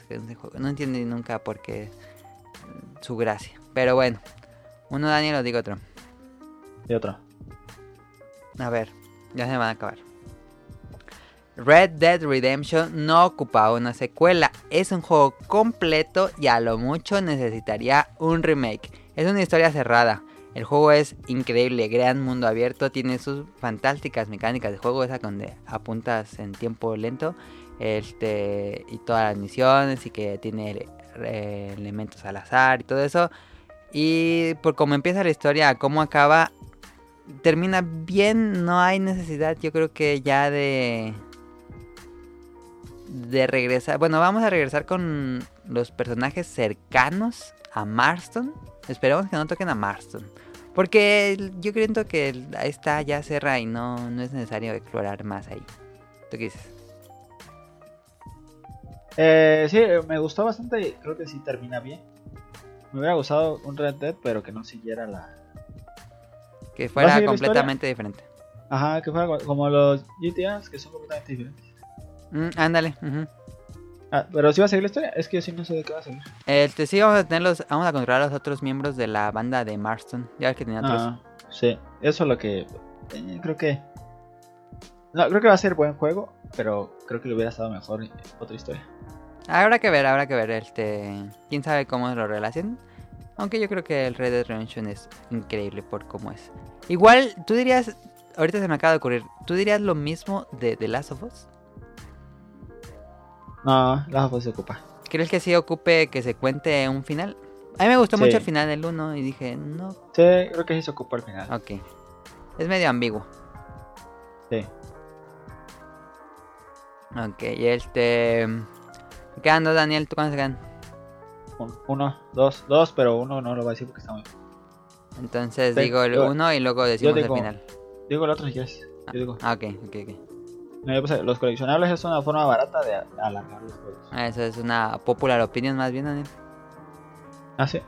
No entendí nunca por qué mm, su gracia. Pero bueno, uno Daniel lo digo otro. Y otro. A ver. Ya se van a acabar. Red Dead Redemption no ocupaba una secuela. Es un juego completo y a lo mucho necesitaría un remake. Es una historia cerrada. El juego es increíble, gran mundo abierto, tiene sus fantásticas mecánicas de juego, esa donde apuntas en tiempo lento, este y todas las misiones y que tiene eh, elementos al azar y todo eso. Y por cómo empieza la historia, cómo acaba, termina bien, no hay necesidad, yo creo que ya de de regresar. Bueno, vamos a regresar con los personajes cercanos a Marston. Esperemos que no toquen a Marston. Porque yo creo que ahí está, ya cerra y no, no es necesario explorar más ahí. ¿Tú qué dices? Eh, sí, me gustó bastante y creo que sí termina bien. Me hubiera gustado un Red Dead, pero que no siguiera la... Que fuera completamente diferente. Ajá, que fuera como los GTAs, que son completamente diferentes. Mm, ándale. ah, pero si va a seguir la historia, es que yo sí no sé de qué va a seguir. Este, sí, vamos a tenerlos, vamos a controlar a los otros miembros de la banda de Marston. Ya ves que tenía otros. Ah, sí, eso es lo que. Eh, creo que. No, creo que va a ser buen juego, pero creo que le hubiera estado mejor otra historia. Habrá que ver, habrá que ver. Este, quién sabe cómo lo relacionan. Aunque yo creo que el Red Dead Redemption es increíble por cómo es. Igual, tú dirías, ahorita se me acaba de ocurrir, ¿tú dirías lo mismo de The Last of Us? No, la of se ocupa. ¿Crees que sí ocupe que se cuente un final? A mí me gustó mucho el final del 1 y dije, no. Sí, creo que sí se ocupa el final. Ok. Es medio ambiguo. Sí. Ok, y este. ¿Qué dos, Daniel? ¿Tú cuántos quedan? Uno, dos, dos, pero uno no lo va a decir porque está muy. Entonces digo el uno y luego decimos el final. Digo el otro si quieres. Yo digo. Ah, ok, ok, ok. Pues, los coleccionables es una forma barata de alargar los juegos. Ah, eso es una popular opinion más bien, Daniel. Ah, sí.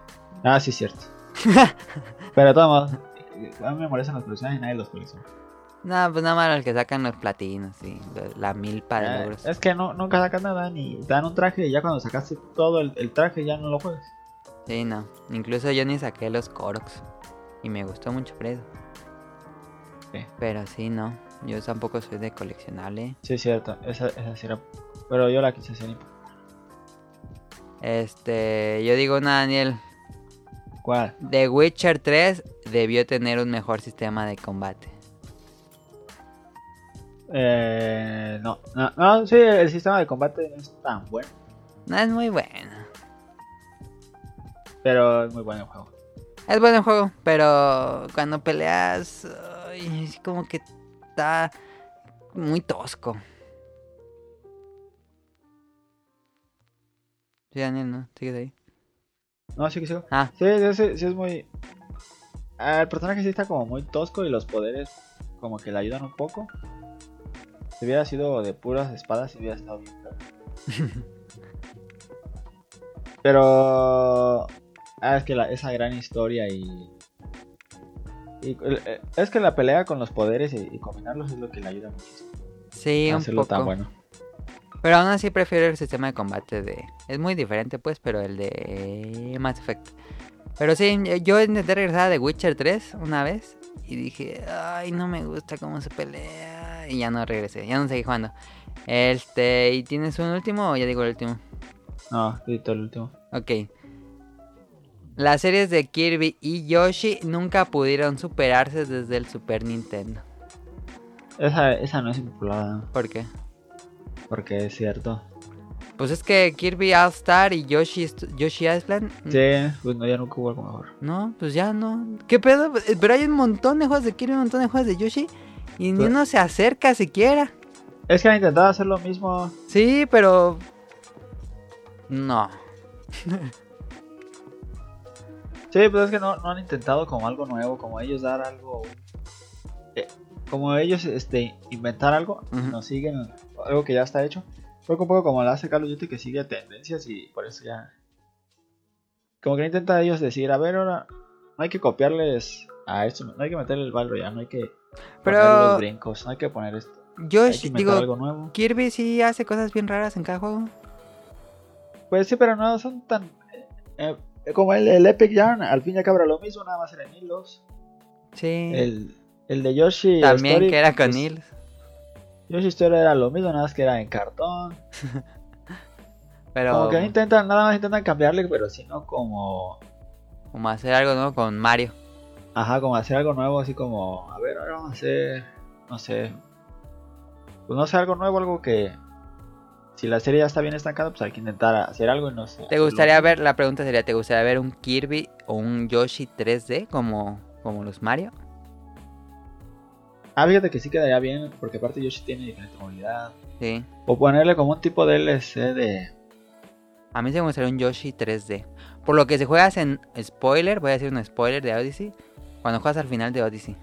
Ah, sí, cierto. Pero de todos modos, a mí me molestan los coleccionables y nadie los colecciona. No, pues nada más los que sacan los platinos y la milpa de eh, logros. Es que no, nunca sacan nada, ni te dan un traje y ya cuando sacaste todo el, traje ya no lo juegas. Sí, no. Incluso yo ni saqué los Koroks. Y me gustó mucho por eso. Pero sí, no. Yo tampoco soy de coleccionable. Sí, cierto. Esa, esa sí era. Pero yo la quise hacer. Este. Yo digo una, Daniel. ¿Cuál? The Witcher 3 debió tener un mejor sistema de combate. Eh, no, no, no, sí, el sistema de combate no es tan bueno. No es muy bueno. Pero es muy bueno el juego. Es bueno el juego, pero cuando peleas, ay, como que está muy tosco. Sí, Daniel, ¿no? ¿Sigues ahí? No, sí que sigo. Ah. Sí, sí, sí, es muy... El personaje sí está como muy tosco y los poderes como que le ayudan un poco. Si hubiera sido de puras espadas, hubiera estado bien. Pero... Ah, es que la, esa gran historia y eh, es que la pelea con los poderes y, combinarlos es lo que le ayuda muchísimo. Sí, un poco. Tan bueno. Pero aún así prefiero el sistema de combate de... Es muy diferente pues, pero el de Mass Effect. Pero sí, yo intenté regresar a The Witcher 3 una vez y dije, ay, no me gusta cómo se pelea. Y ya no regresé, ya no seguí jugando. Este, ¿y tienes un último o ya digo el último? No, todo el último. Ok. Las series de Kirby y Yoshi nunca pudieron superarse desde el Super Nintendo. Esa, esa no es popular. ¿Por qué? Porque es cierto. Pues es que Kirby All Star y Yoshi, Yoshi Island. Sí, pues no, ya nunca hubo algo mejor. No, pues ya no. ¿Qué pedo? Pero hay un montón de juegos de Kirby, un montón de juegos de Yoshi. Y ni pues uno se acerca siquiera. Es que han intentado hacer lo mismo. Sí, pero. No. Sí, pues es que no, han intentado como algo nuevo, como ellos dar algo. Eh, como ellos este, inventar algo, no siguen algo que ya está hecho. Fue un poco como lo hace Carlos Duty que sigue tendencias y por eso ya. Como que intenta ellos decir, a ver, ahora no hay que copiarles a esto, no hay que meterle el valor ya, no hay que Pero... los brincos, no hay que poner esto. Yo digo, algo nuevo. Kirby sí hace cosas bien raras en cada juego. Pues sí, pero no son tan. Eh, como el, Epic Yarn, al fin y al cabo era lo mismo, nada más eran hilos. Sí. El, El de Yoshi También Story, que era con pues, Nils. Yoshi Story era lo mismo, nada más que era en cartón. Pero Como que no intentan, nada más intentan cambiarle, pero sino como. como hacer algo nuevo con Mario. Ajá, como hacer algo nuevo, así como. A ver, ahora vamos a hacer. No sé. Pues no sé, algo nuevo, algo que. Si la serie ya está bien estancada, pues hay que intentar hacer algo y no sé. ¿Te gustaría ver, la pregunta sería, ¿te gustaría ver un Kirby o un Yoshi 3D como, como los Mario? Ah, fíjate que sí quedaría bien, porque aparte Yoshi tiene diferente movilidad. Sí. O ponerle como un tipo de DLC de. A mí se me gustaría un Yoshi 3D. Por lo que si juegas en spoiler, voy a decir un spoiler de Odyssey. Cuando juegas al final de Odyssey.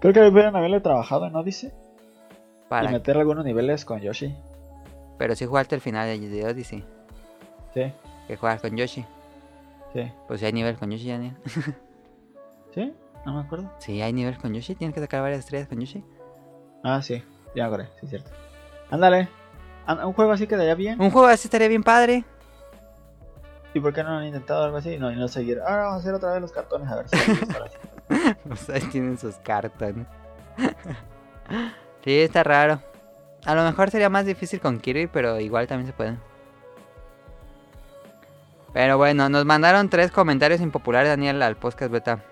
Creo que debieron haberle trabajado en Odyssey y Para... meter algunos niveles con Yoshi. Pero si jugaste al final de, Odyssey. Sí, Que juegas con Yoshi. sí. Pues si hay nivel con Yoshi, Daniel. ¿Sí? No me acuerdo. Sí, hay nivel con Yoshi. Tienes que sacar varias estrellas con Yoshi. Ah, sí, ya me acordé, sí, cierto. Ándale. Un juego así quedaría bien. Un juego así estaría bien padre. ¿Y por qué no han intentado algo así? No, y no seguir. Ahora vamos a hacer otra vez los cartones a ver si. Pues ahí tienen sus cartones. sí, está raro. A lo mejor sería más difícil con Kirby, pero igual también se puede. Pero bueno, nos mandaron tres comentarios impopulares, Daniel, al podcast beta.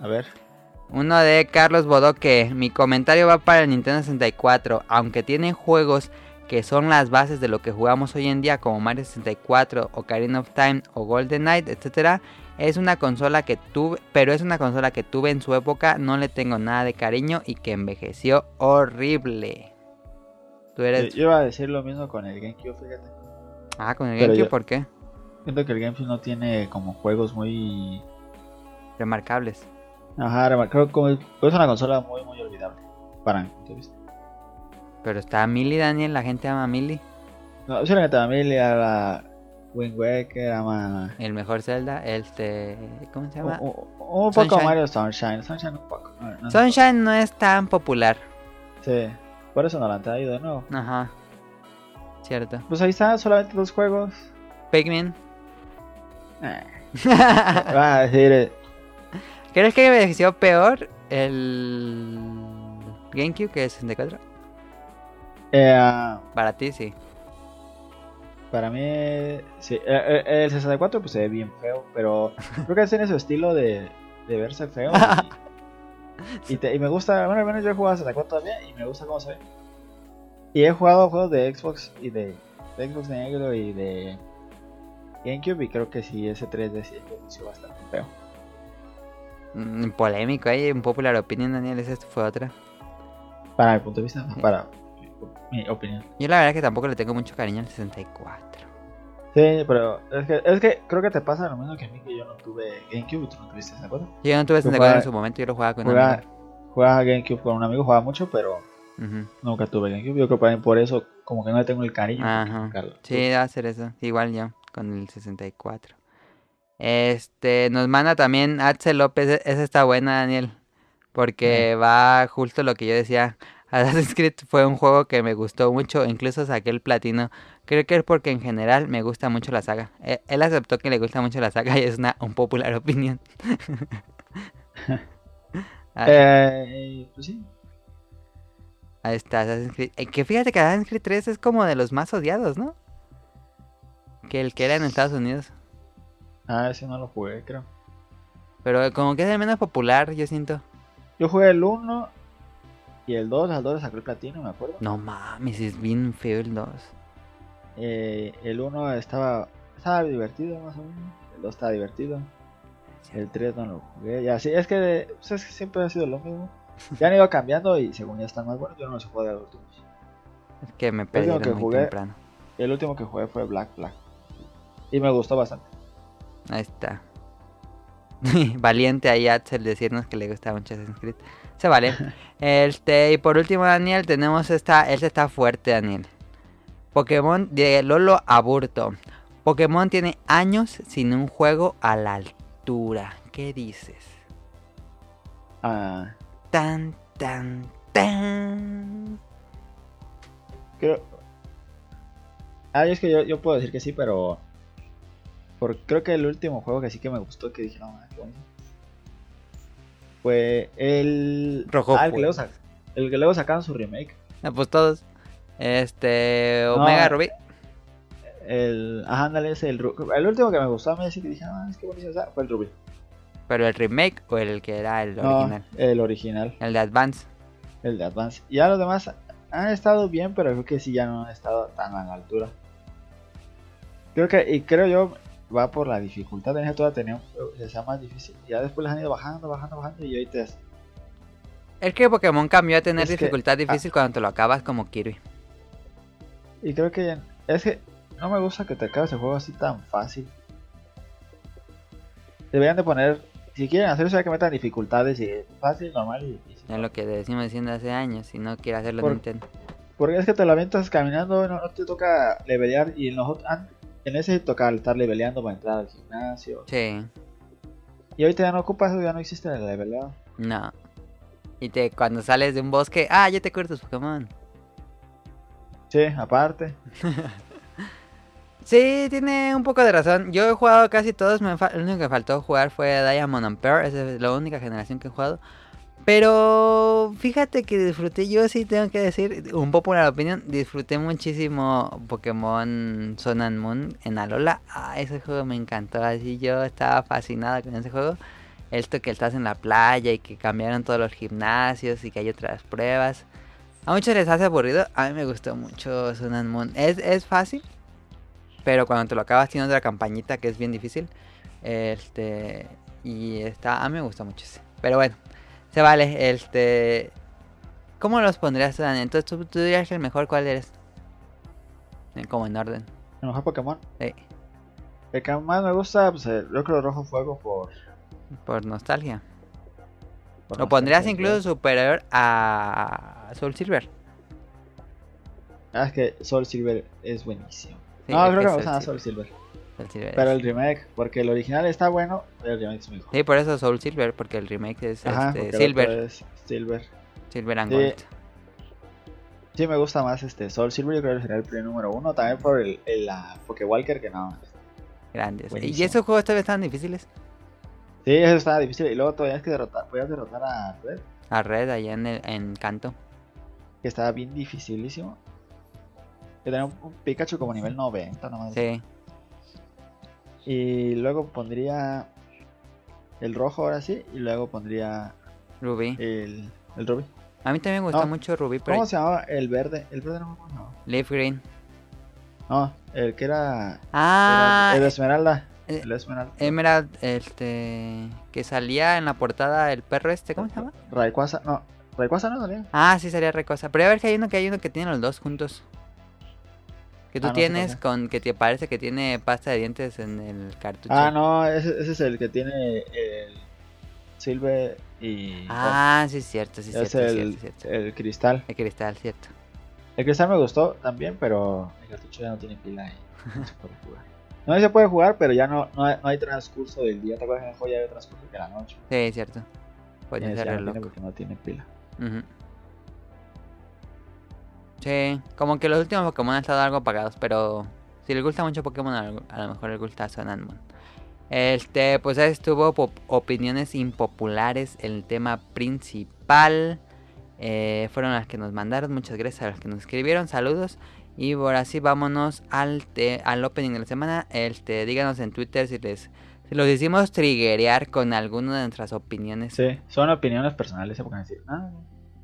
A ver. Uno de Carlos Bodoque. Mi comentario va para el Nintendo 64. Aunque tiene juegos que son las bases de lo que jugamos hoy en día, como Mario 64, Ocarina of Time o Golden Knight, etc. Es una consola que tuve, pero es una consola que tuve en su época, no le tengo nada de cariño y que envejeció horrible. Tú eres... Yo iba a decir lo mismo con el GameCube, fíjate. Ah, con el GameCube, yo- ¿por qué? Siento que el GameCube no tiene como juegos muy. Remarcables. Ajá, remar- creo que es una consola muy, muy olvidable. Para mi punto de vista. Pero está Millie, Daniel, la gente ama a Millie. No, solamente a mí le ama Wind Waker, ama. El mejor Zelda, este... ¿Cómo se llama? Un, un- un poco Sunshine. Mario Sunshine. Sunshine un poco. no, no. Sunshine no es tan popular. Sí, por eso no la han traído de nuevo. Ajá. Cierto. Pues ahí está, solamente dos juegos. Pikmin. Eh. Va a decir. eh, ¿Crees que envejeció peor el GameCube que el 64? eh, ah, Para ti sí. para mí, sí. eh, eh, el 64 pues se ve bien feo, pero creo que tiene su estilo de, de verse feo. Y, te- y me gusta, bueno, al menos yo he jugado a 64 también y me gusta cómo se ve. Y he jugado juegos de Xbox y de, de Xbox negro y de GameCube y creo que sí, ese 3D sí envejeció bastante feo. Mm, Polémico, hay un popular opinion, Daniel, esa fue otra. Para mi punto de vista, para mi, opinión. Yo la verdad que tampoco le tengo mucho cariño al 64. Sí, pero es que, es que creo que te pasa lo mismo que a mí, que yo no tuve GameCube y tú no tuviste 64. Yo no tuve 64 en su momento, yo lo jugaba con un amigo. jugaba GameCube con un amigo, jugaba mucho, pero nunca tuve GameCube. Yo creo que por- por eso, como que no le tengo el cariño. Ajá. Sí, va a ser eso. Igual yo, con el 64. Este, nos manda también Axel López. e- Esa está buena, Daniel. Porque va justo lo que yo decía. Assassin's Creed fue un juego que me gustó mucho. Incluso saqué el platino. Creo que es porque en general me gusta mucho la saga. E- Él aceptó que le gusta mucho la saga y es una un popular opinión. Eh, pues sí. Ahí está, Assassin's Creed. Eh, Que fíjate que Assassin's Creed 3 es como de los más odiados, ¿no? Que el que era en Estados Unidos. Ah, ese no lo jugué, creo. Pero como que es el menos popular, yo siento. Yo jugué el 1 y el 2. Al 2 le sacó el platino, me acuerdo. No mames, es bien feo el 2. Eh, el 1 estaba, estaba divertido, más o menos. El 2 estaba divertido. El 3 no lo jugué. Y así, es que, pues, es que siempre ha sido lo mismo. Ya han ido cambiando y según ya están más buenos, yo no los he jugado los últimos. Es que me que muy jugué- temprano. El último que jugué fue Black Flag. Y me gustó bastante. Ahí está. Valiente ahí Axel decirnos que le gusta mucho Assassin's Creed. Se vale. Este, y por último, Daniel, tenemos esta. Este está fuerte, Daniel. Pokémon de Lolo Aburto. Pokémon tiene años sin un juego a la altura. ¿Qué dices? Ah, Tan, tan, tan. creo. Ah, es que yo, yo puedo decir que sí, pero. Por, creo que el último juego que sí que me gustó, que dije, no, man, qué bonito. fue el. Rojo Ah, el, que luego sac- el que luego sacaron su remake. Ah, pues todos. Este. Omega No. Ruby. El. Ajá, ándale, ese. El, el último que me gustó a mí, así que dije, ah, es que fue el Ruby. Pero el remake o el que era el No, original. el original, El de Advance. el de Advance. Y ya los demás han estado bien, pero creo que sí ya no han estado tan a la altura. Creo que, y creo yo, va por la dificultad. En toda tenía sea más difícil. Ya después les han ido bajando, bajando, bajando. Y ahorita es. Es que Pokémon cambió a tener Es que- ah. dificultad difícil cuando te lo acabas como Kirby. Y creo que es que no me gusta que te acabes el juego así tan fácil. Deberían de poner, si quieren hacer eso, hay que metan dificultades y fácil, normal y difícil. Es lo que decimos diciendo hace años. Si no quiere hacerlo Por- Nintendo. Porque es que te la avientas caminando, no, no te toca levelear y en los en ese toca estar leveleando para entrar al gimnasio. Sí. Y ahorita ya no ocupas eso, ya no existe el leveleado. No. Y te, cuando sales de un bosque, ah, ya te acuerdas Pokémon. Sí, aparte. Sí, tiene un poco de razón. Yo he jugado casi todos. Me lo único que faltó jugar fue Diamond and Pearl. Esa es la única generación que he jugado. Pero fíjate que disfruté, yo sí tengo que decir, un popular opinión, disfruté muchísimo Pokémon Sun and Moon en Alola. Ah, ese juego me encantó, así yo estaba fascinado con ese juego. Esto que estás en la playa y que cambiaron todos los gimnasios y que hay otras pruebas. A muchos les hace aburrido, a mí me gustó mucho Sun and Moon. Es, es fácil, pero cuando te lo acabas tiene otra campañita que es bien difícil. Este. Y está. A mí me gusta mucho ese. Pero bueno. Se vale. Este. ¿Cómo los pondrías, Dan? Entonces tú, tú dirías que el mejor cuál eres. Eh, Como en orden. El mejor Pokémon. Sí, El que más me gusta, pues el- yo creo Rojo Fuego por. por nostalgia. Lo no pondrías incluso superior a Soul Silver. Ah, es que Soul Silver es buenísimo. Sí, no, creo que me Soul gusta más Silver. Soul Silver. Soul Silver Pero es- el remake, porque el original está bueno, pero el remake es mejor. Sí, por eso Soul Silver, porque el remake es Ajá, este, Silver. es Silver. Silver and Sí. Gold. Sí, me gusta más este Soul Silver, yo creo que sería el primer número uno. También por el, el la Pokewalker, que no. Grandes. ¿Y esos juegos todavía están difíciles? Sí, eso estaba difícil. Y luego todavía es que derrotar, podías derrotar a Red, A Red allá en, el, en Canto. que estaba bien dificilísimo. Que tenía un, un Pikachu como nivel 90, nomás. Sí. Y luego pondría el rojo ahora sí, y luego pondría Ruby. el, el Ruby. A mí también me gusta No. mucho Ruby, pero ¿Cómo se llamaba? El verde. El verde no me acuerdo. Leaf Green. no el que era. Ah, era el Esmeralda. Eh, El Esmeralda. Emerald, este, que salía en la portada el perro este, ¿cómo se llama? Rayquaza, no. Rayquaza no salía. Ah, sí, sería Recosa. Pero a ver que hay uno que hay uno que tiene los dos juntos. Que tú Ah, no tienes con que te parece que tiene pasta de dientes en el cartucho. Ah, no, ese, ese es el que tiene el Silver y. Ah, sí, es cierto, sí, es cierto, el, cierto, cierto. el cristal. El cristal, cierto. El cristal me gustó también, pero el cartucho ya no tiene pila y no se puede jugar. No se puede jugar, pero ya no, no, hay, no hay transcurso del día. ¿Te acuerdas que en el juego ya hay transcurso de la noche? Sí, es cierto. Y Puede ese ser no tiene porque no tiene pila. Sí, como que los últimos Pokémon han estado algo apagados, pero si les gusta mucho Pokémon, a lo mejor les gusta Moon. Este, pues ahí estuvo opiniones impopulares, el tema principal. Eh, fueron las que nos mandaron, muchas gracias a los que nos escribieron, saludos. Y por así vámonos al, te- al opening de la semana. Este, díganos en Twitter si les si los hicimos triggerear con alguna de nuestras opiniones. Sí, son opiniones personales, se pueden decir. Ah,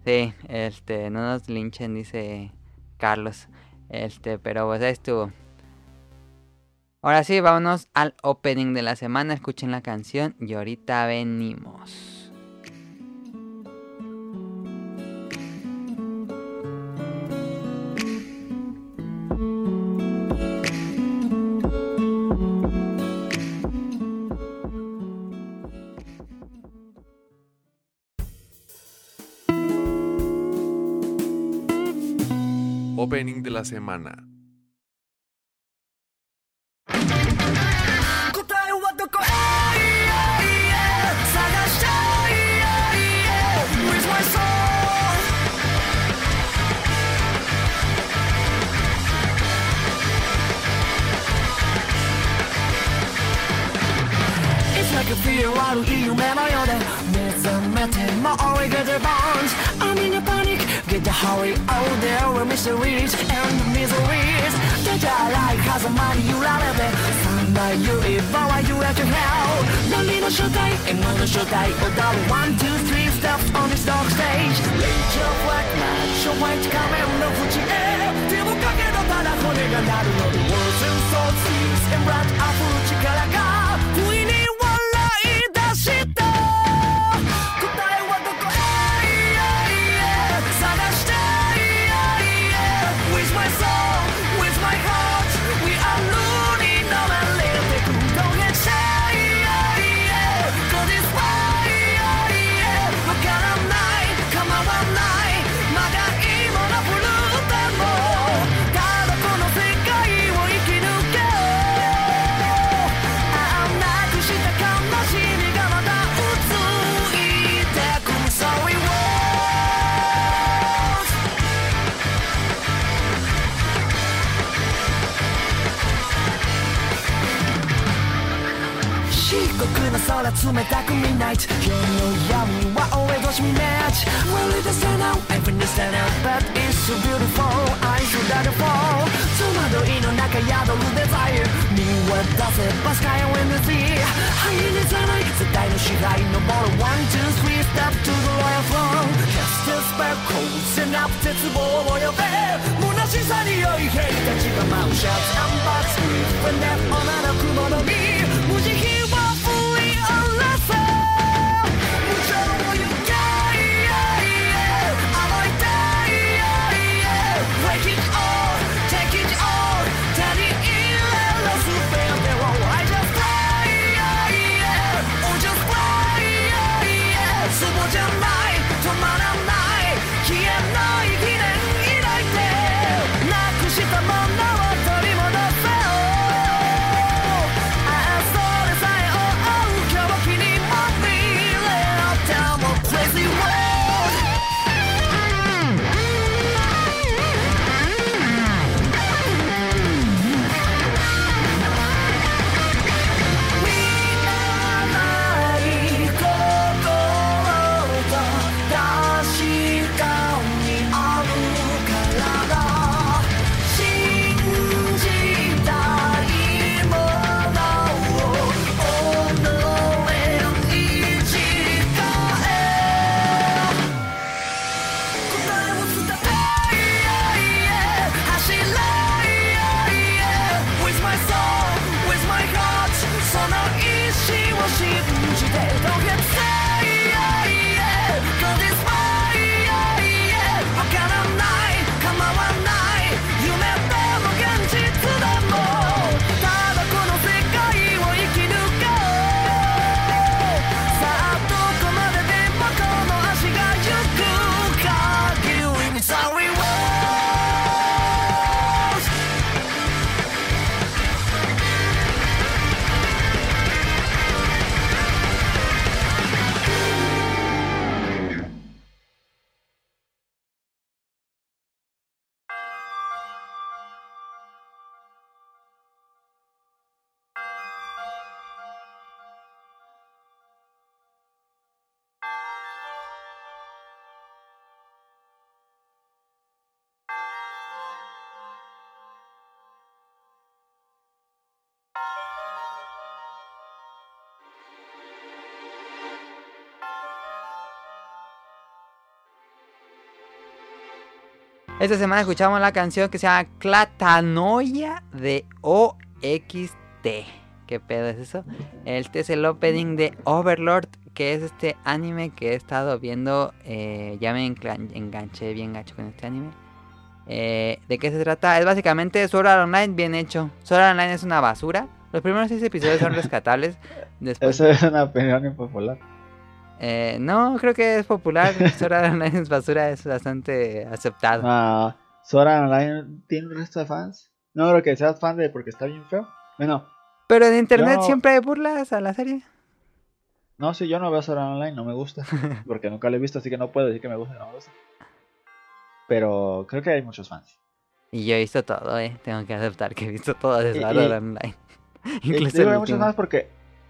Sí, este, no nos linchen, dice Carlos. Este, pero pues ahí estuvo. Ahora sí, vámonos al opening de la semana. Escuchen la canción y ahorita venimos. La semana. M の正体踊る One, two, three steps on this dark stage Rage of black match ホワイト仮面の縁へ手をかけろただ骨が鳴るので Words and thoughts Thieves and blood 冷たくミッナイト夜の闇は俺としみ match Well it is now I finished it out But it's so beautiful I should let it fall 戸惑いの中宿るデザイン見渡せば Sky when the sea 灰にさない絶対の支配登る One, two, three step to the royal throne Cast a spell 光線アップ絶望を呼べ虚しさに酔い兵たちが舞うシャツアンバーツ船女の雲の実無慈悲 Esta semana escuchamos la canción que se llama Clatanoia de OXT. ¿Qué pedo es eso? Este es el opening de Overlord, que es este anime que he estado viendo. eh, ya me enganché bien gacho con este anime. Eh, ¿De qué se trata? Es básicamente Sword Art Online bien hecho. Sword Art Online es una basura. Los primeros seis episodios son rescatables. Después, Eso es una opinión impopular. Eh, no, creo que es popular. Sword Art Online es basura, es bastante aceptado. Ah, Sora Online tiene un resto de fans. No creo que seas fan de porque está bien feo. Bueno, Pero en internet Yo- siempre hay burlas a la serie. no, si yo no veo Sora Online, no me gusta. Porque nunca lo he visto, así que no puedo decir que me gusta o no me gusta. Pero creo que hay muchos fans. Y yo he visto todo, eh. Tengo que aceptar que he visto todo de Art Online. Incluso el hay muchos fans porque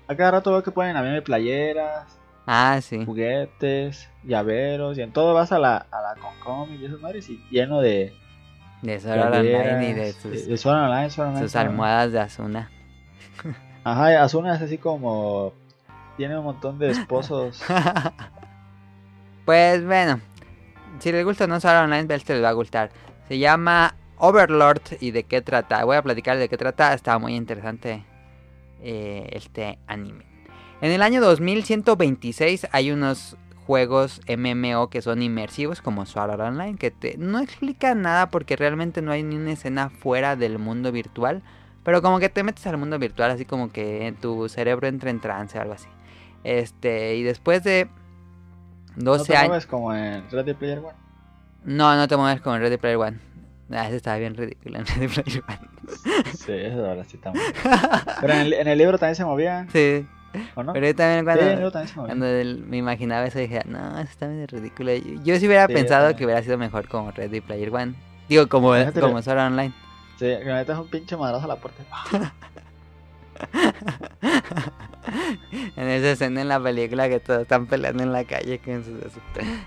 a cada rato veo que ponen a mí playeras. Ah, sí. juguetes, llaveros, y en todo vas a la, a la Concom y esas madres, y lleno de. De Sword Online y de sus, de Sword Online, Sword Online, sus almohadas de Asuna. Ajá, Asuna es así como. Tiene un montón de esposos. Pues bueno, si les gusta no Sword Online, este les va a gustar. Se llama Overlord y de qué trata. Voy a platicar de qué trata. Está muy interesante eh, este anime. En el año 2126 hay unos juegos MMO que son inmersivos como Sword Online que te, no explican nada porque realmente no hay ni una escena fuera del mundo virtual. Pero como que te metes al mundo virtual así como que tu cerebro entra en trance o algo así. Este, y después de ¿No 12 te años... mueves como en Ready Player One? No, no te mueves con Ready Player One. Ah, ese estaba bien ridículo en Ready Player One. Sí, eso ahora sí está muy. Pero en el, en el libro también se movía, sí, ¿o no? pero yo también Sí, cuando, también el- me imaginaba eso dije, no, eso está bien ridículo. Yo, yo sí hubiera Sí, pensado que hubiera sido mejor como Ready Player One. Digo, como, como Art Online. Sí, que me metes un pinche madrazo a la puerta. En esa escena en la película que todos están peleando en la calle con sus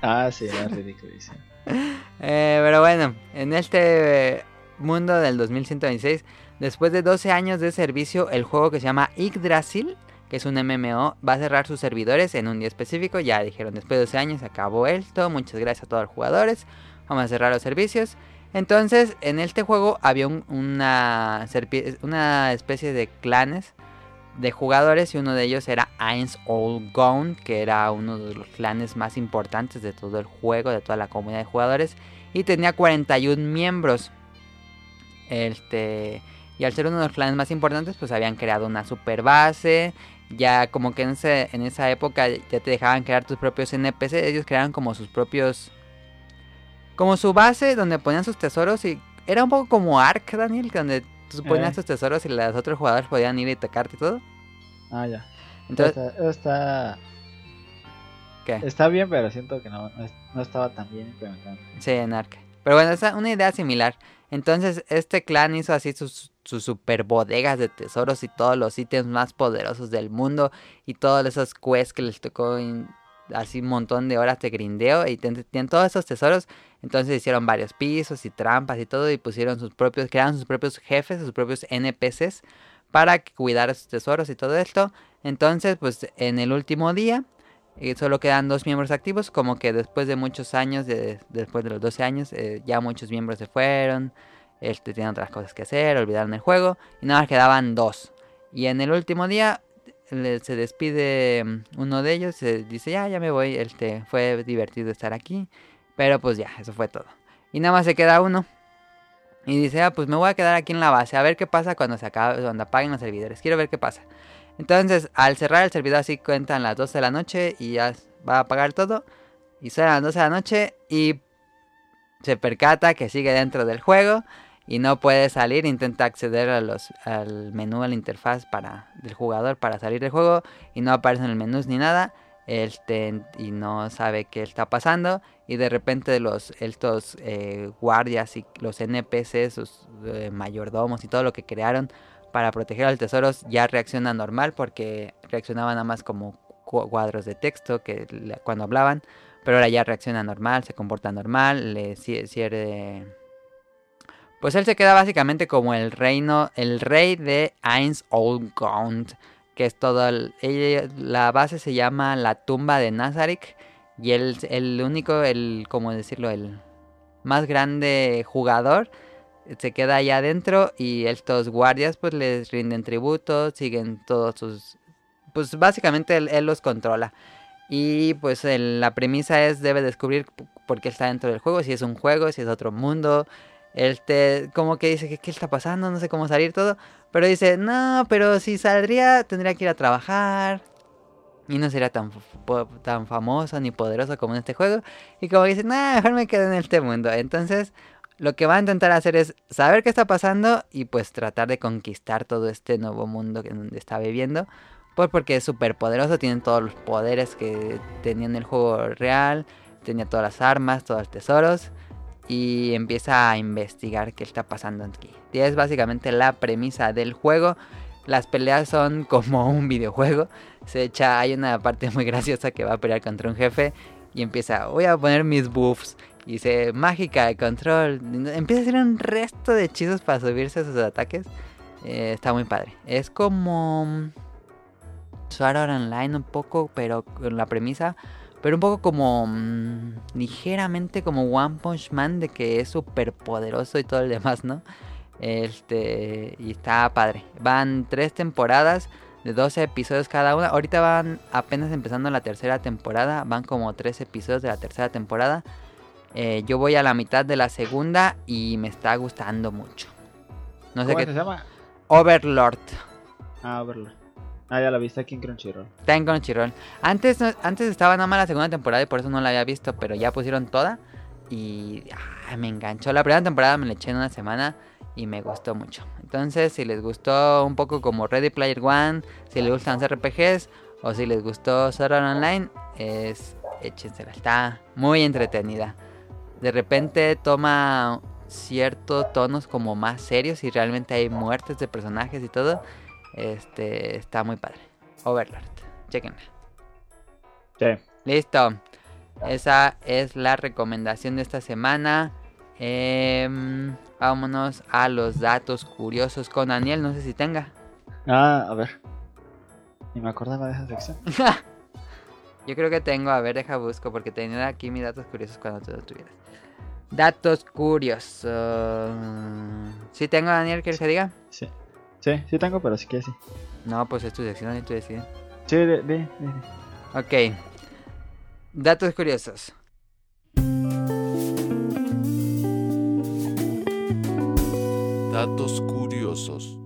Ah, sí, era ridiculísimo. Eh, pero bueno, en este eh, mundo del 2126, después de 12 años de servicio, el juego que se llama Yggdrasil, que es un MMO, va a cerrar sus servidores en un día específico. Ya dijeron, después de 12 años acabó esto. Muchas gracias a todos los jugadores. Vamos a cerrar los servicios. Entonces, en este juego había un- una, una especie de clanes de jugadores y uno de ellos era Eins All Gone, que era uno de los clanes más importantes de todo el juego, de toda la comunidad de jugadores, y tenía 41 miembros. Este, y al ser uno de los clanes más importantes, pues habían creado una super base. Ya como que en, ese- en esa época ya te dejaban crear tus propios NPC, ellos crearon como sus propios... Como su base donde ponían sus tesoros y era un poco como Ark, Daniel, donde tú ponías Eh. tus tesoros y los otros jugadores podían ir y tocarte y todo. Ah, ya. Entonces, está, está, ¿qué? está bien, pero siento que no, no, es- no estaba tan bien implementado. Sí, en Ark. Pero bueno, es una idea similar. Entonces, este clan hizo así sus, super bodegas de tesoros y todos los ítems más poderosos del mundo. Y todos esos quests que les tocó así un montón de horas de grindeo. Y tienen todos esos tesoros. Entonces hicieron varios pisos y trampas y todo. Y pusieron sus propios, crearon sus propios jefes, sus propios NPCs. Para cuidar sus tesoros y todo esto. Entonces, pues en el último día y solo quedan dos miembros activos, como que después de muchos años, de- después de los 12 años, eh, ya muchos miembros se fueron, este, tenían otras cosas que hacer, olvidaron el juego, y nada más quedaban dos. Y en el último día le- se despide mm, uno de ellos, se dice, ya, ya me voy, este, fue divertido estar aquí, pero pues ya, eso fue todo. Y nada más se queda uno. Y dice, ah, pues me voy a quedar aquí en la base, a ver qué pasa cuando se acabe, cuando apaguen los servidores, quiero ver qué pasa. Entonces, al cerrar el servidor así cuentan las 12 de la noche y ya va a apagar todo. Y suenan las 12 de la noche y se percata que sigue dentro del juego y no puede salir. Intenta acceder al menú, a la interfaz del jugador para salir del juego y no aparecen el menús ni nada. Este, y no sabe qué está pasando. Y de repente los, estos eh, guardias y los NPCs, sus eh, mayordomos y todo lo que crearon para proteger a los tesoros ya reacciona normal porque reaccionaban nada más como cu- cuadros de texto que cuando hablaban, pero ahora ya reacciona normal, se comporta normal, le ci- cierne- Pues él se queda básicamente como el reino, el rey de Eins Olgond, que es todo el- la base se llama la tumba de Nazarick y él el único, el, como decirlo, el más grande jugador se queda allá adentro y estos guardias pues les rinden tributo, siguen todos sus... Pues básicamente él, los controla. Y pues la premisa es debe descubrir por qué está dentro del juego, si es un juego, si es otro mundo. Él te, como que dice qué está pasando, no sé cómo salir todo. Pero dice, no, pero si saldría tendría que ir a trabajar. Y no sería tan, tan famoso ni poderoso como en este juego. Y como dice, nah, mejor me quedo en este mundo. Entonces lo que va a intentar hacer es saber qué está pasando y pues tratar de conquistar todo este nuevo mundo en donde está viviendo. Pues porque es súper poderoso, tienen todos los poderes que tenía en el juego real, tenía todas las armas, todos los tesoros. Y empieza a investigar qué está pasando aquí. Y es básicamente la premisa del juego. Las peleas son como un videojuego. Se echa, hay una parte muy graciosa que va a pelear contra un jefe y empieza, voy a poner mis buffs. Y dice, mágica de control. Empieza a hacer un resto de hechizos para subirse a sus ataques. Eh, está muy padre. Es como Sword Art Online un poco, pero con la premisa. Pero un poco como mm, ligeramente como One Punch Man de que es súper poderoso y todo el demás, ¿no? Este, y está padre. Van tres temporadas de 12 episodios cada una. Ahorita van apenas empezando la tercera temporada. Van como tres episodios de la tercera temporada. Eh, yo voy a la mitad de la segunda y me está gustando mucho. No sé ¿Cómo qué. se llama? Overlord. Ah, verlo. Ah, ya la viste aquí en Crunchyroll. Está en Crunchyroll. Antes, antes estaba nada más la segunda temporada y por eso no la había visto, pero ya pusieron toda. Y ah, me enganchó. La primera temporada me la eché en una semana y me gustó mucho. Entonces, si les gustó un poco como Ready Player One, si les gustan los RPGs o si les gustó Sword Online, es échensela. Está muy entretenida. De repente toma ciertos tonos como más serios y realmente hay muertes de personajes y todo. Este está muy padre. Overlord. Chequenla. Sí. Listo. Esa es la recomendación de esta semana. Em, vámonos a los datos curiosos con Daniel. No sé si tenga. Ah, a ver. Ni me acordaba de esa sección. Yo creo que tengo. A ver, deja busco porque tenía aquí mis datos curiosos cuando tú lo tuvieras. Datos curiosos. ¿Sí tengo, Daniel? ¿Quieres que diga? Sí. Sí, sí tengo, pero sí que sí. No, pues es tu sección y tú decides. Sí, de, de, de- de. Ok. Datos curiosos. Datos curiosos.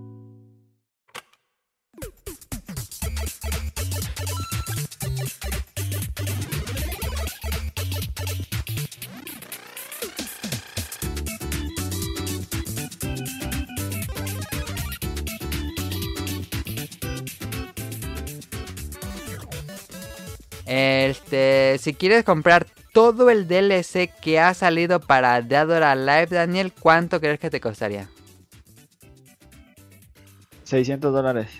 Este, si quieres comprar todo el DLC que ha salido para Dead or Alive, Daniel, ¿cuánto crees que te costaría? 600 dólares.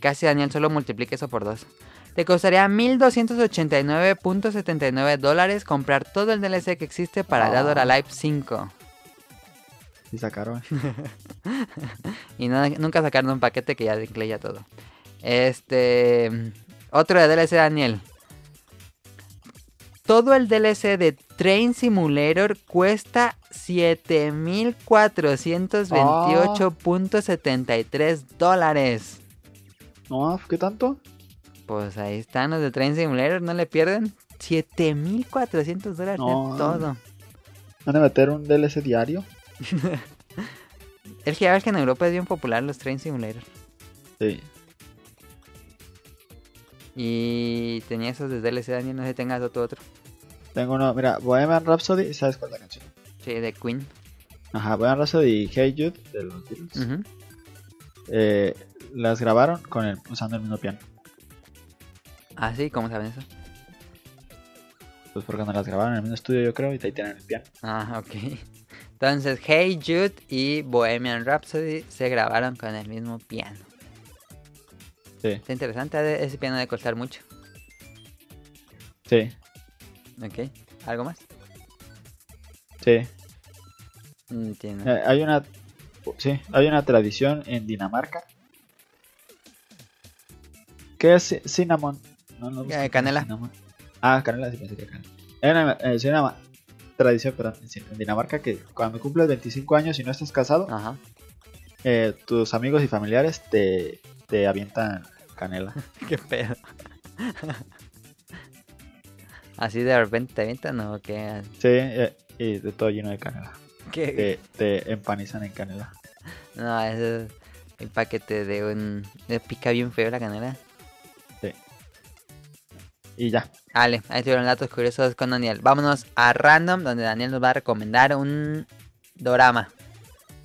Casi, Daniel, solo multiplique eso por dos. Te costaría 1289.79 dólares comprar todo el DLC que existe para Dead or. Alive 5. Sí sacaron. Y no- nunca sacaron un paquete que ya incluya todo. Este. Otro de DLC, Daniel. Todo el DLC de Train Simulator cuesta 7.428.73 dólares. No, ¿qué tanto? Pues ahí están los de Train Simulator, no le pierden. 7.400 dólares No. en todo. ¿Van a meter un DLC diario? Es que ya ves que en Europa es bien popular los Train Simulator. Sí. Y tenía esos de DLC, Daniel, no sé si tengas otro otro. Tengo uno, mira, Bohemian Rhapsody, ¿sabes cuál es la canción? Sí, de Queen. Ajá, Bohemian Rhapsody y Hey Jude de los Beatles. Eh, las grabaron con el, usando el mismo piano. Ah, sí, ¿cómo saben eso? Pues porque no las grabaron en el mismo estudio, yo creo, y ahí tienen el piano. Ah, ok. Entonces, Hey Jude y Bohemian Rhapsody se grabaron con el mismo piano. Sí, Está interesante, de- ese piano debe costar mucho. sí, Ok, ¿algo más? sí. Mm, Entiendo. Eh, hay una, sí, hay una tradición en Dinamarca. ¿Qué es ci- cinnamon? No, no, Eh, canela. cinnamon. Ah, canela, sí pensé que canela. Hay una, eh, una tradición, perdón, en Dinamarca que cuando cumples 25 años y no estás casado, Ajá. eh, tus amigos y familiares te, te avientan canela. Qué pedo. Así de repente te avientan o qué? Sí, eh, y de todo lleno de canela. ¿Qué? Te, te empanizan en canela. No, eso es el paquete de un... Le pica bien feo la canela. Y ya. Vale, ahí tuvieron datos curiosos con Daniel. Vámonos a Random, donde Daniel nos va a recomendar un dorama.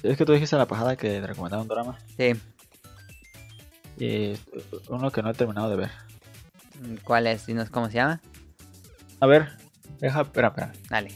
Es que tú dijiste en la pasada que te recomendaba un drama. Sí, Y es uno que no he terminado de ver. ¿cuál es? Dinos cómo se llama. A ver, deja, espera, espera. Dale.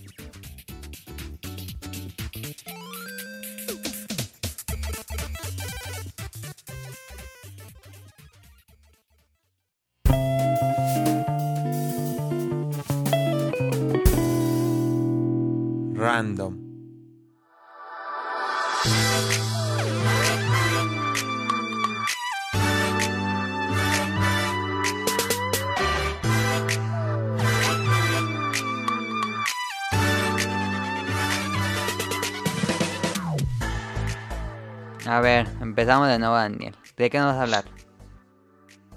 Empezamos de nuevo, Daniel. ¿De qué nos vas a hablar?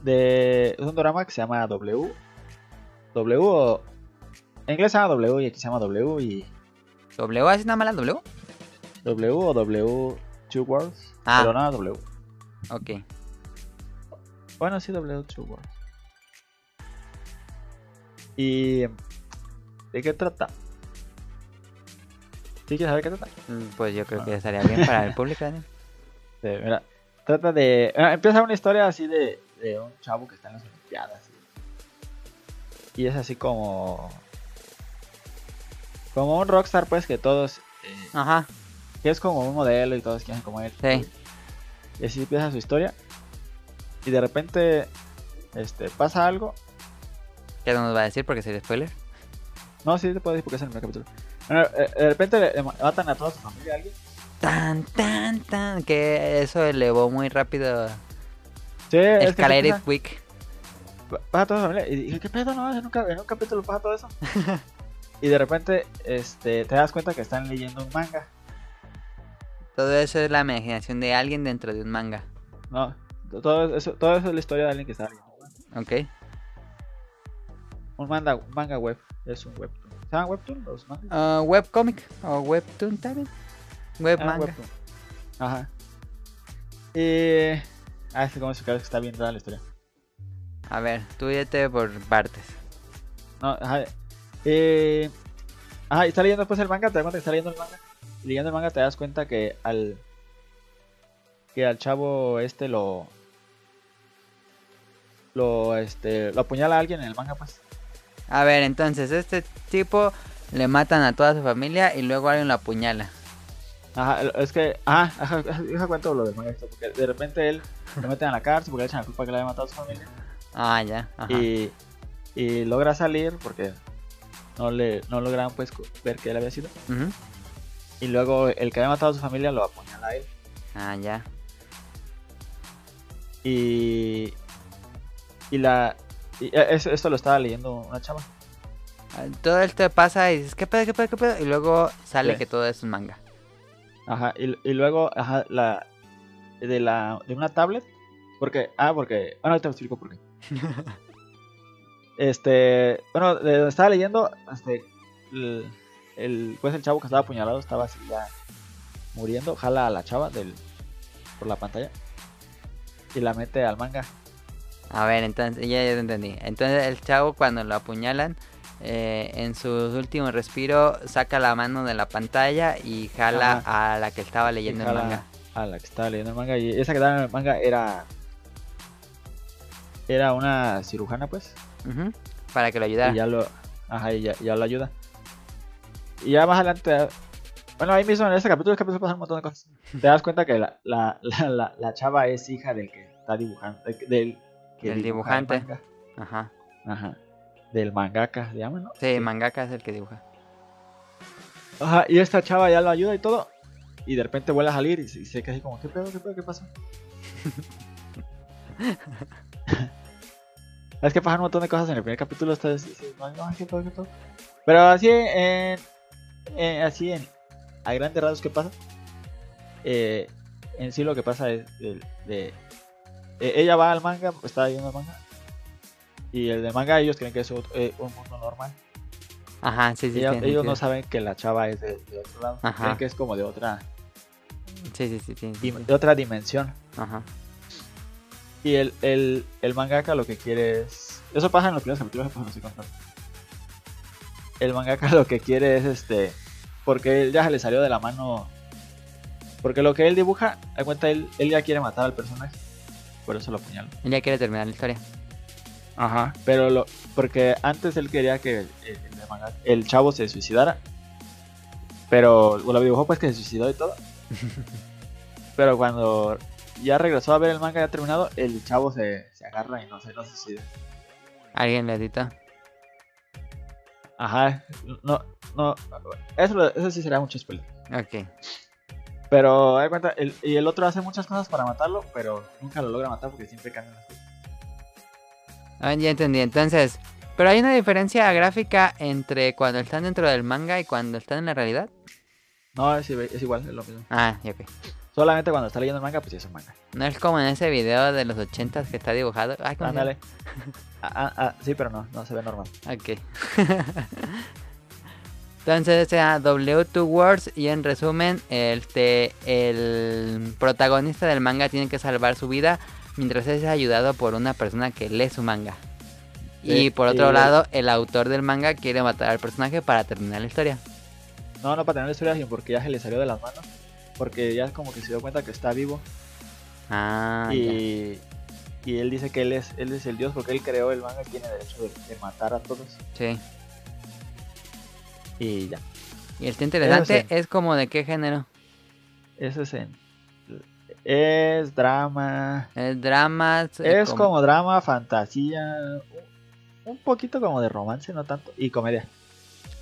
De, es un drama que se llama W. W o... En inglés se llama W y aquí se llama W y... ¿W? ¿Así nada mala W? W o W Two Worlds. Ah. Pero no W. Ok. Bueno, sí, W Two Worlds. ¿Y de qué trata? ¿Sí quieres saber qué trata? Mm, Pues yo creo que Ah. estaría bien para el público, Daniel. Mira, trata de... ah, empieza una historia así de, de un chavo que está en las Olimpiadas. Y, y es así como... Como un rockstar, pues, que todos... eh, Ajá, que es como un modelo y todos quieren como él. sí. Y así empieza su historia. Y de repente este, pasa algo. ¿Qué nos va a decir? Porque sería spoiler. No, sí te puedo decir porque es el primer capítulo. Bueno, eh, de repente le matan a toda su familia a alguien. Tan, tan, tan. Que eso elevó muy rápido. Sí, es que Escalated pasa, su familia. Y dije, ¿qué pedo? No, en un, en un capítulo pasa todo eso. y de repente este, te das cuenta que están leyendo un manga. Todo eso es la imaginación de alguien dentro de un manga. No, todo eso, todo eso es la historia de alguien que está leyendo. un manga. Ok. Un manga, un manga web. Es un webtoon. ¿Se llaman webtoon los mangas? Ah, webcomic o webtoon también. Web Ah, manga. webtoon. Ajá. Y... Ah, es que como se que está bien rara la historia. A ver, tú por partes. No, ajá. Eh, ajá, y está leyendo después el manga, te das cuenta que está leyendo el manga. Y leyendo el manga te das cuenta que al... Que al chavo este lo... Lo, este, lo apuñala a alguien en el manga, pues. A ver, entonces, este tipo le matan a toda su familia y luego alguien lo apuñala. Ajá, es que... Ajá, ajá, deja cuento lo del manga esto, porque de repente él lo meten a la cárcel porque le echan la culpa que le haya matado a su familia. Ah, ya. Ajá. Y, y logra salir porque no le no lograron pues ver que él había sido. Y luego el que había matado a su familia lo apuñala a él. Ah, ya. Y. Y la. y eh, eso- esto lo estaba leyendo una chava. Ah, Todo esto pasa y dices, ¿qué pedo, qué pedo, qué pedo? Y luego sale Sí. que todo es un manga. Ajá. Y, y luego, ajá, la. De la. De una tablet. Porque. Ah, porque. Bueno, ahorita te explico por qué. este. Bueno, de estaba leyendo. Este. El, el- pues el chavo que estaba apuñalado estaba así ya. Muriendo. Jala a la chava del. Por la pantalla. Y la mete al manga. A ver, entonces, ya, ya te entendí. Entonces el chavo cuando lo apuñalan, eh, en su último respiro, saca la mano de la pantalla y jala a la que estaba leyendo el manga. A la que estaba leyendo el manga. Y esa que estaba en el manga era. Era una cirujana, pues. Ujú, Para que lo ayudara. Y ya lo. Ajá, y ya, ya lo ayuda. Y ya más adelante. Bueno, ahí mismo en este capítulo, este capítulo pasan un montón de cosas. Te das cuenta que la, la, la, la, la chava es hija del que está dibujando. Del, que el dibujante. Ajá. Ajá. Del mangaka, se llama, ¿no? Sí, mangaka es el que dibuja. Ajá, y esta chava ya lo ayuda y todo. Y de repente vuelve a salir y se y se queda así como, ¿qué pedo, qué pedo, qué pasó? es que pasan un montón de cosas en el primer capítulo. Está no, no, qué pedo, qué pedo. Pero así en, en- así en a grandes rasgos, ¿qué pasa? Eh, en sí lo que pasa es de, de- eh, ella va al manga, está viendo el manga. Y el de manga ellos creen que es eh, un mundo normal. Ajá, sí, sí. Tiene ellos no saben que la chava es de, de otro lado. Ajá. Creen que es como de otra, Sí, sí, sí. tiene dim- de otra dimensión. Ajá. Y el, el, el mangaka lo que quiere es. Eso pasa en los primeros capítulos, pues no estoy contando. El mangaka lo que quiere es este. Porque él ya se le salió de la mano. Porque lo que él dibuja, da cuenta, él, él ya quiere matar al personaje. Por eso lo apuñala. Él ya quiere terminar la historia. Ajá. Pero lo. Porque antes él quería que el, el- el chavo se suicidara. Pero lo dibujó pues que se suicidó y todo. Pero cuando ya regresó a ver el manga ya terminado, el chavo se, se agarra y no se, no se suicida. Alguien le edita. Ajá, no, no, eso, eso sí será mucho spoiler. Ok. Pero, hay cuenta, el, y el otro hace muchas cosas para matarlo, pero nunca lo logra matar porque siempre cambian las cosas. Ah, ya entendí. Entonces, pero hay una diferencia gráfica entre cuando están dentro del manga y cuando están en la realidad. No, es, igual, es lo mismo. Ah, ya ok. Solamente cuando está leyendo el manga, pues sí es un manga. No es como en ese video de los ochentas que está dibujado. Ándale. Ah, ah, ah, sí, pero no, no se ve normal. Ok. Entonces, sea, W2 Words y en resumen, este, el protagonista del manga tiene que salvar su vida mientras es ayudado por una persona que lee su manga. Y por otro lado, el autor del manga quiere matar al personaje para terminar la historia. No, no para tener la historia, sino porque ya se le salió de las manos. Porque ya como que se dio cuenta que está vivo. Ah, ya. y, y él dice que él es, él es el dios porque él creó el manga y tiene derecho de, de matar a todos. Sí. Y ya. Y el interesante es como de qué género. Eso es en. Es drama. Es drama. Es como drama, fantasía. Un, poquito como de romance, no tanto. Y comedia.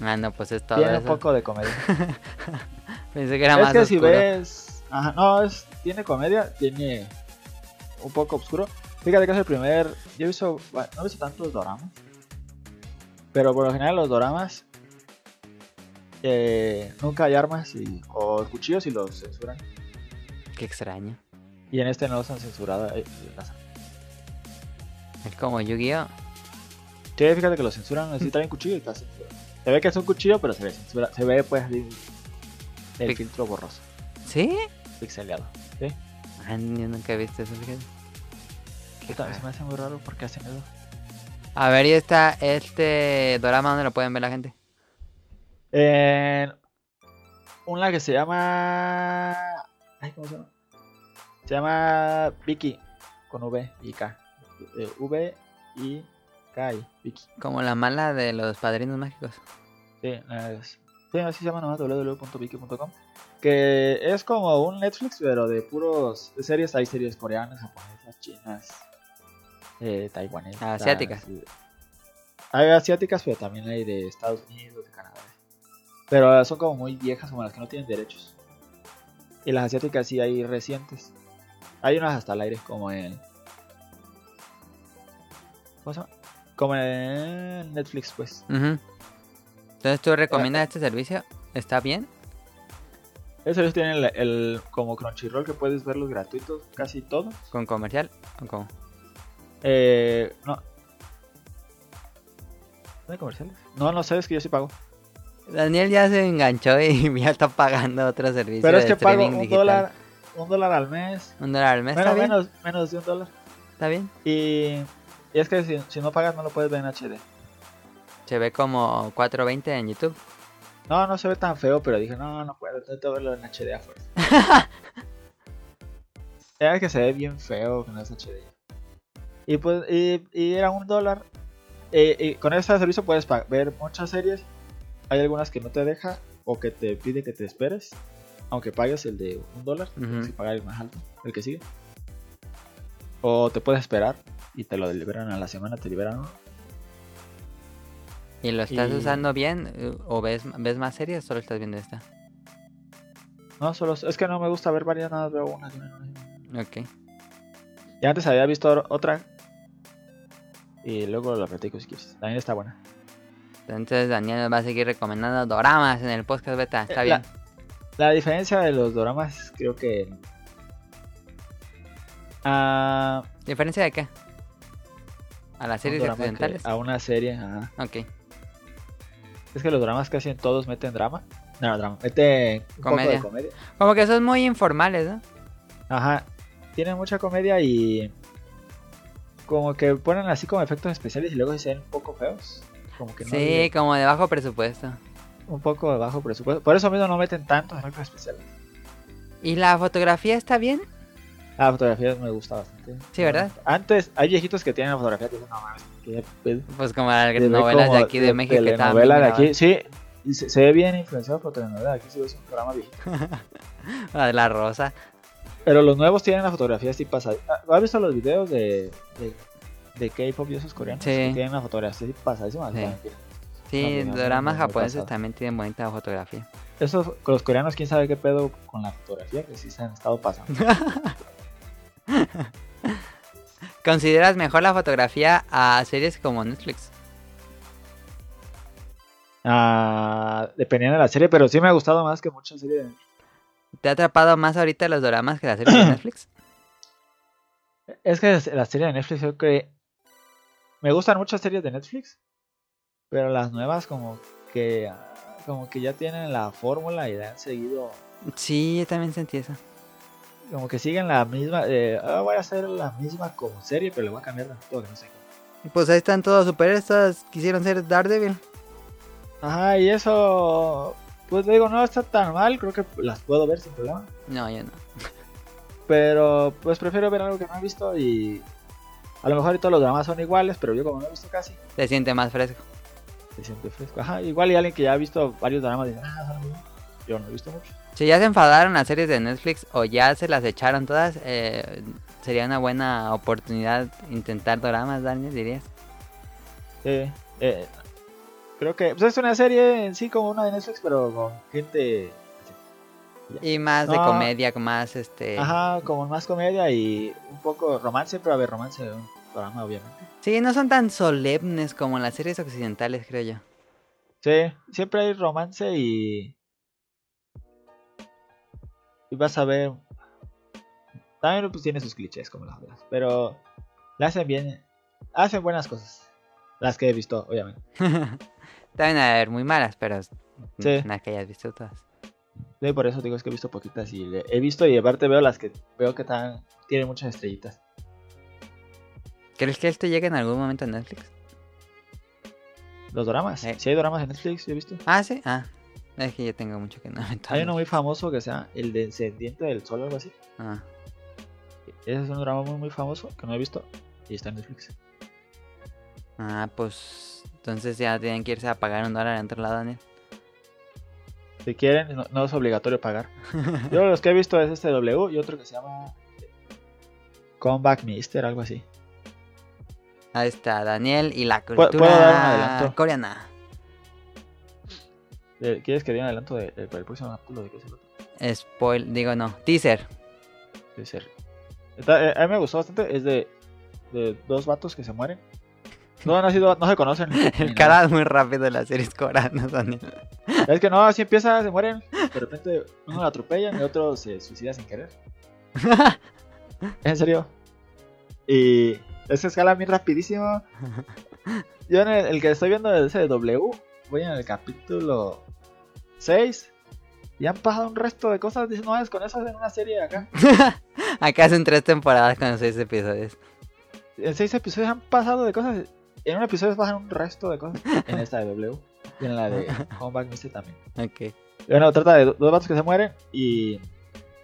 Ah, no, pues es todo Tiene eso. un poco de comedia. Pensé que era es más que si ves. Ajá, no, es, tiene comedia, tiene un poco oscuro. Fíjate que es el primer. Yo he visto. bueno, No he visto tantos doramas. Pero por lo general, los doramas. eh, nunca hay armas y, o cuchillos y los censuran. Qué extraño. Y en este no los han censurado. eh, Es como Yu-Gi-Oh! Sí, fíjate que lo censuran. Así traen cuchillo y está censurado. Se ve que es un cuchillo, pero se ve censura. Se ve pues el Pic- filtro borroso, ¿Sí? pixeleado. ¿sí? Ah, yo nunca he visto eso, fíjate. También se me hace muy raro porque hacen eso. A ver, y esta, este drama, ¿dónde lo pueden ver la gente? En una que se llama. Ay, ¿cómo se llama? Se llama Vicky con V y K. Eh, v y K y Vicky. Como la mala de los padrinos mágicos. Sí, es- sí, así se llama nomás www.viki.com. Que es como un Netflix, pero de puros de series. Hay series coreanas, japonesas, chinas, eh, taiwanesas. Asiáticas. Hay asiáticas, pero también hay de Estados Unidos, de Canadá. Pero son como muy viejas, como las que no tienen derechos. Y las asiáticas sí hay recientes. Hay unas hasta el aire, como en. ¿Cómo se llama? Como en Netflix, pues. Entonces, ¿tú recomiendas este servicio? ¿Está bien? Eso ellos tienen el, el- como Crunchyroll que puedes verlos gratuitos, casi todos. ¿Con comercial? ¿O cómo? Eh, no. ¿No hay comerciales? No, no sé, es que yo sí pago. Daniel ya se enganchó y ya está pagando otro servicio Pero es de que pago un digital. dólar, un dólar al mes. Un dólar al mes, Bueno, ¿está bien? menos, menos de un dólar. ¿Está bien? Y, y es que si, si no pagas no lo puedes ver en HD. Se ve como 420 en YouTube. No, no se ve tan feo, pero dije, no, no puedo, tengo que verlo en HD a fuerza. Era que se ve bien feo no es HD. Y pues, y, y era un dólar. Eh, y con este servicio puedes ver muchas series. Hay algunas que no te deja o que te pide que te esperes. Aunque pagues el de un dólar, Ujú. tienes que pagar el más alto, el que sigue. O te puedes esperar y te lo liberan a la semana, te liberan uno. ¿Y lo estás Y- usando bien? ¿O ves, ves más series o solo estás viendo esta? No, solo es que no me gusta ver varias, nada, veo una. una, una. Ok. Y antes había visto otra. Y luego la platico si quieres. También está buena. Entonces Daniel nos va a seguir recomendando doramas en el podcast beta. Está Eh, bien. La, la diferencia de los doramas, creo que. A, ¿Diferencia de qué? ¿A las series occidentales? a una serie. ajá. Ok. Es que los dramas casi en todos meten drama. No, drama. Meten un Comedia. poco de comedia. Como que son muy informales, ¿no? Ajá. Tienen mucha comedia y. Como que ponen así como efectos especiales y luego se ven un poco feos. Como que no. Sí, como de bajo presupuesto. Un poco de bajo presupuesto. Por eso mismo no meten tantos efectos especiales. ¿Y la fotografía está bien? La fotografía me gusta bastante. Sí, ¿verdad? Antes, hay viejitos que tienen la fotografía que dicen, no mames, qué pedo". Pues como las novelas como de aquí de, México telenovela bien de aquí, sí. Y se, se ve bien influenciado por telenovela. Aquí sí es un programa viejito. La de la rosa. Pero los nuevos tienen la fotografía así pasada. Ah, ¿Has visto los videos de, de, de K-pop y esos coreanos? Sí. Que tienen la fotografía así pasadísima. Sí. Sí, No, dramas no, no, no japoneses también tienen bonita fotografía. Esos, con los coreanos, quién sabe qué pedo con la fotografía que sí se han estado pasando. ¿Consideras mejor la fotografía a series como Netflix? Ah, dependiendo de la serie, pero sí me ha gustado más que muchas series. de- ¿Te ha atrapado más ahorita los dramas que las series de Netflix? Es que las series de Netflix creo que me gustan muchas series de Netflix, pero las nuevas como que como que ya tienen la fórmula y la han seguido, Sí, yo también sentí eso. como que siguen la misma, eh, voy a hacer la misma como serie, pero le voy a cambiar todo que no sé. Pues ahí están todos superhéroes, todas quisieron ser Daredevil. Ajá, y eso, pues digo, no está tan mal, creo que las puedo ver sin problema. No, yo no. Pero pues prefiero ver algo que no he visto y a lo mejor y todos los dramas son iguales, pero yo como no he visto casi, Se siente más fresco. se siente fresco. Ajá, igual y alguien que ya ha visto varios dramas dice, ah, son muy buenos". Yo no he visto mucho. Si ya se enfadaron las series de Netflix o ya se las echaron todas, eh, sería una buena oportunidad intentar dramas, Daniel, dirías. Sí, eh, creo que pues, es una serie en sí como una de Netflix, pero con gente... Y más de comedia, más este... Ajá, como más comedia y un poco romance, pero a ver, romance de un drama, obviamente. Sí, no son tan solemnes como las series occidentales, creo yo. Sí, siempre hay romance y... Y vas a ver... También pues tiene sus clichés como las otras, pero le hacen bien, hacen buenas cosas. Las que he visto, obviamente. También a ver muy malas, pero Sí. nada que hayas visto todas. Sí, por eso digo es que he visto poquitas y le- he visto y aparte veo las que veo que tienen muchas estrellitas. ¿Crees que esto llegue en algún momento a Netflix? Los dramas. Eh. Si hay dramas en Netflix, yo he visto. Ah, sí. Ah, es que yo tengo mucho que no Hay uno muy famoso que se llama El Descendiente del Sol o algo así. Ah, Ese es un drama muy muy famoso que no he visto y está en Netflix. ah, pues entonces ya tienen que irse a pagar un dólar en otro lado, Daniel. Si quieren, no, no es obligatorio pagar. Yo los que he visto es este W y otro que se llama Comeback Mister, algo así. Ahí está, Daniel y la ¿Puedo- cultura puedo dar un adelanto? coreana. Eh, ¿Quieres que dé un adelanto de, de- para el próximo capítulo de qué otro? Spoil, digo no, teaser. Debe ser. Está- eh, a mí me gustó bastante. Es de, de dos vatos que se mueren. No, no, ha sido- no se conocen. El cara muy rápido de las series coreanas, Daniel. Es que no, así empieza, se mueren. De repente uno lo atropellan y otro se suicida sin querer. En serio. Y es que escala bien rapidísimo. Yo en el, el que estoy viendo es ese de W. Voy en el capítulo 6. Y han pasado un resto de cosas. Dicen, no, es con eso hacen una serie acá. Acá hacen tres temporadas con seis episodios. En 6 episodios han pasado de cosas. En un episodio pasan un resto de cosas. En esta de W. Y en la de Homeback Mystery también. Ok. Bueno, trata de do- dos vatos que se mueren y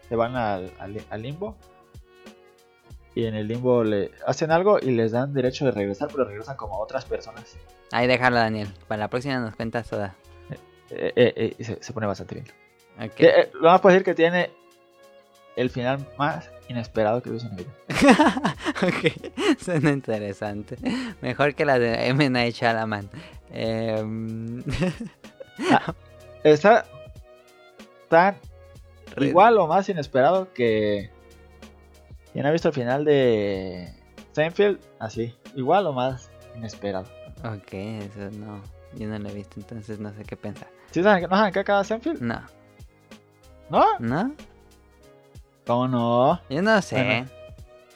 se van al, al- al limbo. Y en el limbo le hacen algo y les dan derecho de regresar, pero regresan como otras personas. Ahí déjalo, Daniel. Para la próxima nos cuentas toda. Eh, eh, eh, se, se pone bastante bien. Ok. Que, eh, lo más puedo decir que tiene el final más inesperado que he visto en mi vida. ok. Suena interesante. Mejor que la de M. Night Shyamalan. Em, Está tan Re- igual o más inesperado que quien ha visto el final de Seinfeld, así, igual o más inesperado. ok, eso no. Yo no lo he visto, entonces no sé qué pensar. ¿Sí saben que no saben qué acaba Seinfeld? No. ¿No? ¿No? ¿Cómo no? Yo no sé. Bueno.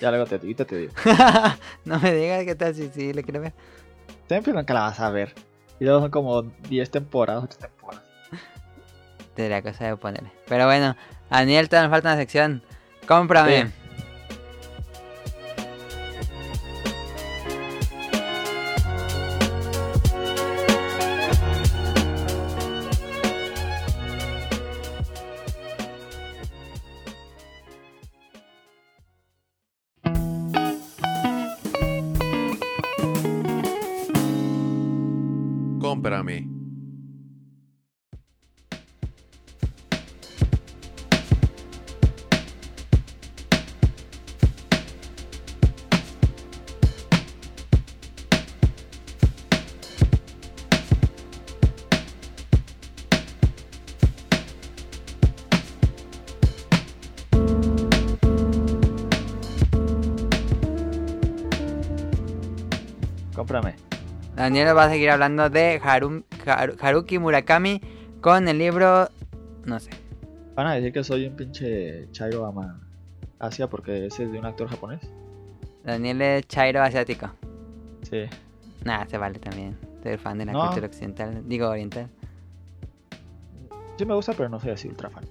Ya luego te, ahorita te digo. no me digas qué tal si sí le quiero ver. Seinfeld nunca la vas a ver. Y luego son como 10 temporadas, 8 temporadas. Tendría cosa de ponerle. Pero bueno, Daniel, todavía nos falta una sección. Cómprame. Sí. Daniel va a seguir hablando de Harum- Haru- Haruki Murakami con el libro. No sé. Van a decir que soy un pinche Chairo Ama Asia porque ese es de un actor japonés. Daniel es Chairo asiático. Sí. Nah, se vale también. Ser fan de la No. cultura occidental. Digo, oriental. Sí me gusta, pero no soy así ultra fan.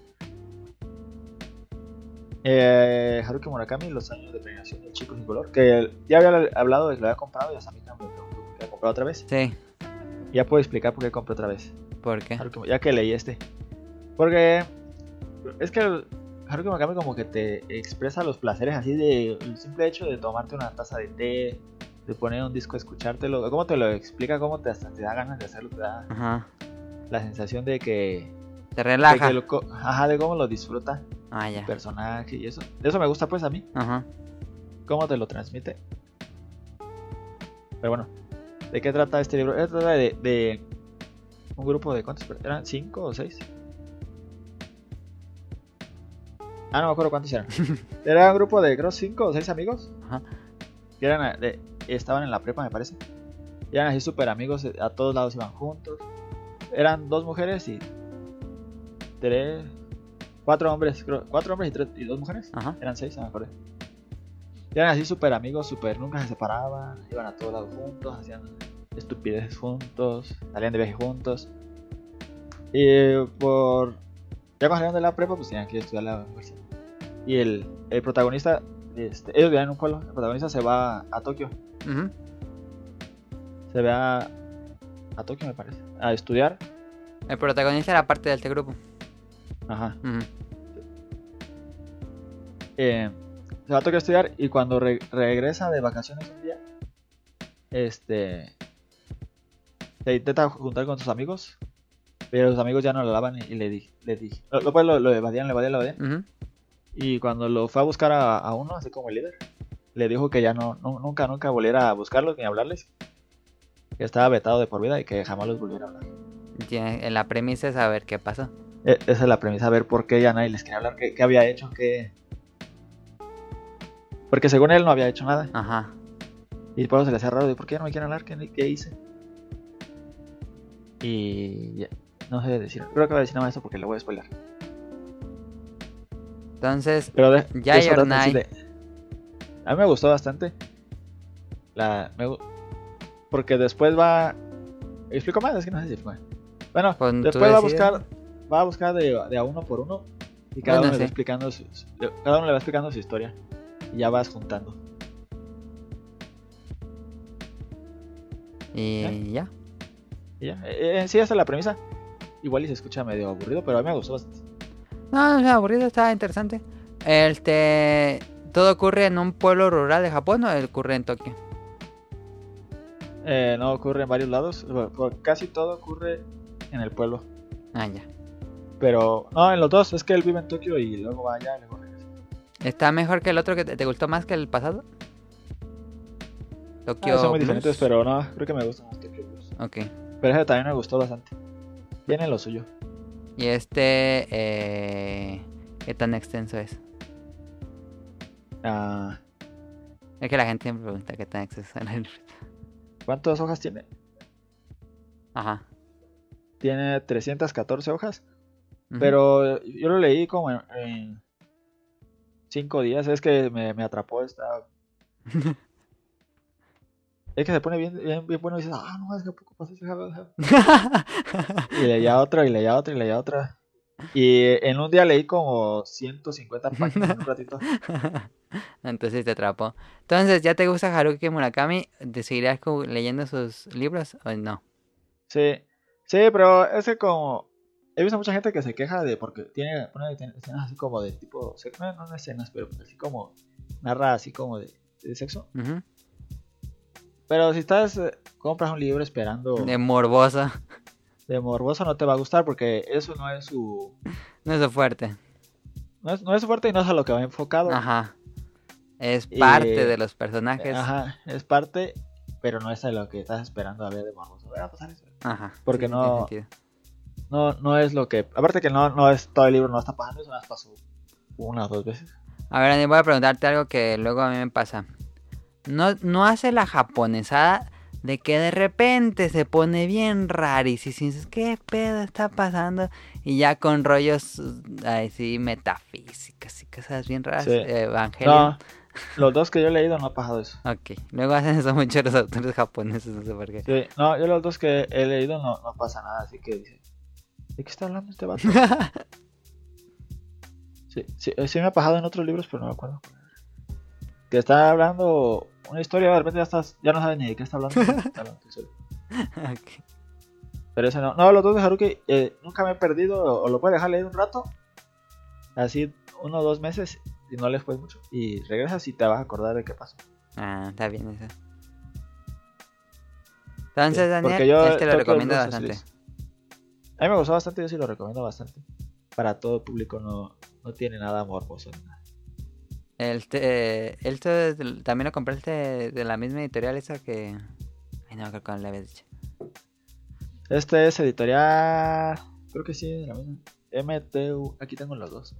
Eh, Haruki Murakami, Los años de planeación del chico sin color. Que ya había hablado de lo había comprado y hasta a mí me otra vez. Sí. Ya puedo explicar por qué compré otra vez. ¿Por qué? Haruki- ya que leí este. Porque es que el Haruki Murakami como que te expresa los placeres así de el simple hecho de tomarte una taza de té, de poner un disco escuchártelo. ¿Cómo te lo explica? ¿Cómo te, hasta te da ganas de hacerlo? Te da Ajá. la sensación de que... Te de relaja. que lo co- ajá, de cómo lo disfruta Ah, el ya. personaje y eso. Eso me gusta pues a mí. Ajá. cómo te lo transmite. Pero bueno, ¿de qué trata este libro? Trata de, de un grupo de cuántos, eran cinco o seis. Ah, no me acuerdo cuántos eran. Era un grupo de creo cinco o seis amigos. Ajá. Que eran, eh, de- estaban en la prepa, me parece. Y eran así súper amigos, eh, a todos lados iban juntos. Eran dos mujeres y tres, cuatro hombres, creo, cuatro hombres y, tres, y dos mujeres. Ajá. Eran seis, no me acuerdo. Eran así súper amigos, súper, nunca se separaban, iban a todos lados juntos, hacían estupideces juntos, salían de viaje juntos. Y por... Ya cuando salieron de la prepa, pues tenían que estudiar la universidad. Y el, el protagonista, este, ellos vivían en un pueblo, el protagonista se va a Tokio, se va a, a Tokio me parece, a estudiar. El protagonista era parte de este grupo. Ajá. Ujú. eh, se va a a estudiar y cuando re- regresa de vacaciones un día, este, se intenta juntar con sus amigos, pero sus amigos ya no lo lavan y, y le di, le di, lo, lo, lo, evadían, lo evadían, lo evadían. Y cuando lo fue a buscar a, a uno, así como el líder, le dijo que ya no, no- nunca, nunca volviera a buscarlos ni a hablarles, que estaba vetado de por vida y que jamás los volviera a hablar. Tiene- La premisa es saber qué pasó. E- esa es la premisa, ver por qué ya nadie les quería hablar, qué, qué había hecho, qué... Porque según él no había hecho nada. Ajá. Y por eso se le hacía raro de por qué no me quieren hablar, qué, qué hice. Y ya, no sé decir, creo que voy a decir nada más eso porque le voy a spoiler. Entonces, Pero de, Ya de Your Night. A mí me gustó bastante. La, me porque después va... ¿Explico más? Es que no sé si explico. Bueno, después va a buscar, va a buscar de, de a uno por uno y cada Bueno, uno le va explicando su, cada uno le va explicando su historia ya vas juntando. y ¿Eh? ya. Y ya, Eh, en sí esa es la premisa. Igual y se escucha medio aburrido, pero a mí me gustó bastante. No, no, aburrido, está interesante. Este. ¿Todo ocurre en un pueblo rural de Japón o ocurre en Tokio? Eh, no ocurre en varios lados, casi todo ocurre en el pueblo. Ah, ya. Pero no, en los dos, es que él vive en Tokio y luego va allá luego. ¿Está mejor que el otro que te, te gustó más que el pasado? Ah, Tokio. son muy Blues? diferentes, pero no, creo que me gusta más Tokyo Blues. Ok. Pero ese también me gustó bastante. Tiene lo suyo. Y este. Eh... ¿Qué tan extenso es? Ah, Es que la gente me pregunta qué tan extenso es. ¿Cuántas hojas tiene? Ajá. Tiene 314 hojas. Pero yo lo leí como en, en cinco días. Es que me, me atrapó esta. es que se pone bien, bien, bien bueno y dices, ah, no, es que poco pasa ese jabón, jabón". Y leía otra, y leía otra, y leía otra. Y en un día leí como 150 páginas en un ratito. Entonces te atrapó. Entonces, ¿ya te gusta Haruki Murakami? ¿Te seguirás leyendo sus libros o no? Sí, sí, pero es que como. He visto mucha gente que se queja de. Porque tiene, pone escenas así como de tipo. No, no escenas, pero así como. Narra así como de, de sexo. Pero si estás. eh, compras un libro esperando. De morbosa. de morboso, no te va a gustar porque eso no es su. No es su fuerte. No es, no es su fuerte y no es a lo que va enfocado. Ajá. Es parte de los personajes. Ajá, es parte, pero no es a lo que estás esperando a ver de morboso. Va a pasar eso. Ajá. Porque sí, no-. No, no es lo que. Aparte que no, no es todo el libro, no está pasando, eso más pasó una o dos veces. A ver, Ani, voy a preguntarte algo que luego a mí me pasa. ¿No, no hace la japonesada de que de repente se pone bien rarísimo. Y dices, ¿qué pedo está pasando? Y ya con rollos así metafísicas y cosas bien raras. Sí. eh, Evangelion. No, los dos que yo he leído no ha pasado eso. Ok, luego hacen eso mucho los autores japoneses, no sé por qué. Sí, no, yo los dos que he leído no, no pasa nada, así que ¿de qué está hablando este vato? Sí, sí, eh, sí me ha pasado en otros libros, pero no me acuerdo. Que está hablando una historia, de repente ya estás, ya no sabes ni de qué está hablando. Pero ese no. No, los dos de Haruki eh, nunca me he perdido, o, o lo puedes dejar leer un rato, así uno o dos meses, y no lees pues mucho, y regresas y te vas a acordar de qué pasó. Ah, está bien eso. Entonces, Daniel, yo este lo recomiendo bastante. A mí me gustó bastante, yo sí lo recomiendo bastante. Para todo público no, no tiene nada morboso. Este, esto es del- también lo compraste de la misma editorial esa que... Ay, no, creo que le habías dicho. Este es editorial. Creo que sí, de la misma. MTU. Aquí tengo los dos.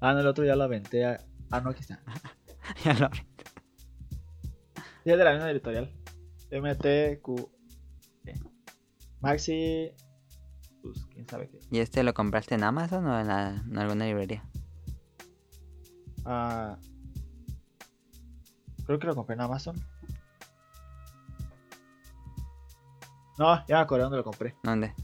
Ah, no, el otro ya lo aventé. a- Ah, no, aquí está. Ya lo- Sí, es de la misma editorial. MTQ. Maxi. Pues quién sabe qué. ¿Y este lo compraste en Amazon o en, la- en alguna librería? Ah, creo que lo compré en Amazon. No, ya me acordé dónde lo compré. ¿Dónde?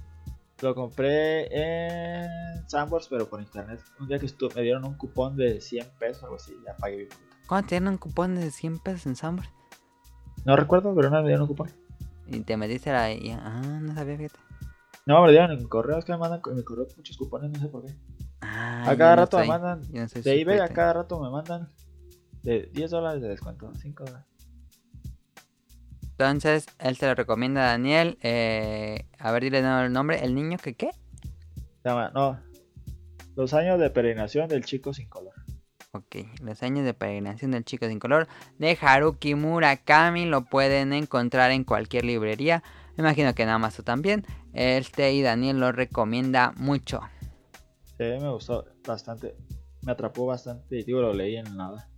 Lo compré en Sandbox, pero por internet. Un día que estuve, me dieron un cupón de 100 pesos o algo así, ya pagué bien poquito. ¿Cuándo tienen un cupón de 100 pesos en Sambor? No recuerdo, pero no me dieron un cupón. Y te metiste la... Ah, no sabía, fíjate. No, me lo dieron en mi correo, es que me mandan en mi correo muchos cupones, no sé por qué. Ah, a cada rato me mandan, no de eBay a cada rato me mandan de 10 dólares de descuento, 5 dólares. Entonces, él te lo recomienda a Daniel. Eh, a ver, dile el nombre. ¿El niño que qué? Se no, los años de peregrinación del chico sin color. Ok, los años de peregrinación del chico sin color de Haruki Murakami lo pueden encontrar en cualquier librería. Me imagino que en Amazon también. Este y Daniel lo recomienda mucho. Sí, me gustó bastante, me atrapó bastante y digo, lo leí en nada,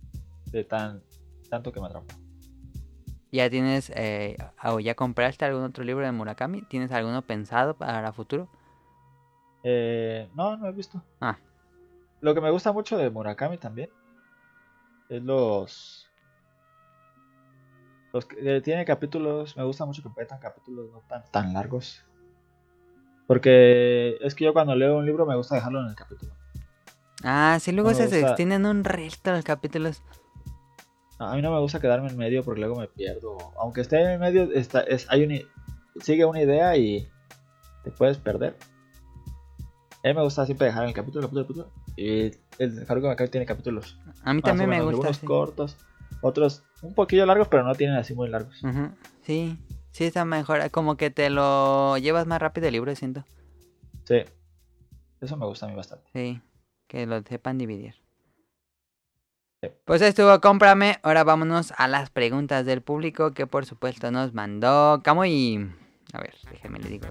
de tan, tanto que me atrapó. ¿Ya tienes, eh, o ya compraste algún otro libro de Murakami? ¿Tienes alguno pensado para futuro? Eh, no, no he visto. Ah. Lo que me gusta mucho de Murakami también es los. Los que eh, tiene capítulos. Me gusta mucho que metan capítulos no tan, tan largos. Porque es que yo cuando leo un libro me gusta dejarlo en el capítulo. Ah, sí, luego No se gusta. extienden un resto los capítulos. A mí no me gusta quedarme en medio porque luego me pierdo. Aunque esté en el medio, está, es, hay una, sigue una idea y te puedes perder. A mí me gusta siempre dejar el capítulo, capítulo, capítulo. Y el Haruki Murakami tiene capítulos A mí también me gusta. Algunos sí. cortos, otros un poquillo largos, pero no tienen así muy largos. Sí, sí está mejor. Como que te lo llevas más rápido el libro, siento. Sí. Eso me gusta a mí bastante. Sí, que lo sepan dividir. Sí. Pues estuvo, cómprame. Ahora vámonos a las preguntas del público que por supuesto nos mandó Camuy. A ver, déjeme le digo.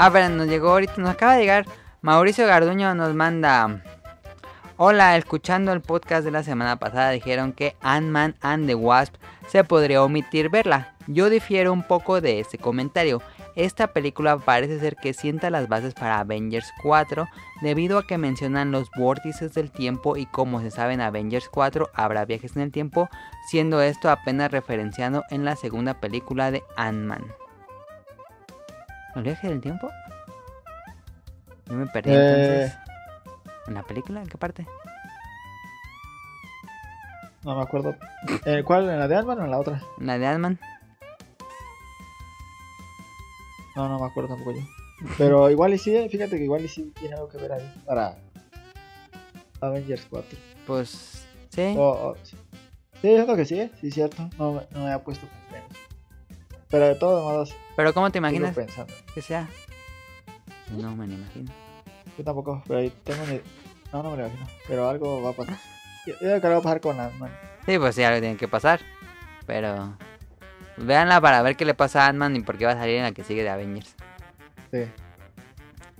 Ah, pero nos llegó ahorita, nos acaba de llegar. Mauricio Garduño nos manda. Hola, escuchando el podcast de la semana pasada dijeron que Ant-Man and the Wasp se podría omitir verla. Yo difiero un poco de ese comentario. Esta película parece ser que sienta las bases para Avengers 4 debido a que mencionan los vórtices del tiempo y como se sabe en Avengers 4 habrá viajes en el tiempo, siendo esto apenas referenciado en la segunda película de Ant-Man. ¿Los viajes del tiempo? Yo me perdí Eh. entonces. ¿En la película? ¿En qué parte? No me acuerdo. Eh, ¿Cuál? ¿En la de Ant-Man o en la otra? ¿En la de Ant-Man? No, no me acuerdo tampoco yo. Pero igual y sí, eh, fíjate que igual y sí tiene algo que ver ahí para Avengers 4. Pues sí. O- o- sí, Sí, siento que sí, eh, sí, cierto. No, no me había puesto Pero de todos modos, Pero ¿cómo te imaginas pensando. que sea? No me lo imagino. Yo tampoco, pero ahí tengo ni... No, no me lo imagino. Pero algo va a pasar. Yo yo creo que algo va a pasar con Ant-Man. Sí, pues sí, algo tiene que pasar. Pero... Véanla para ver qué le pasa a Ant-Man y por qué va a salir en la que sigue de Avengers. Sí.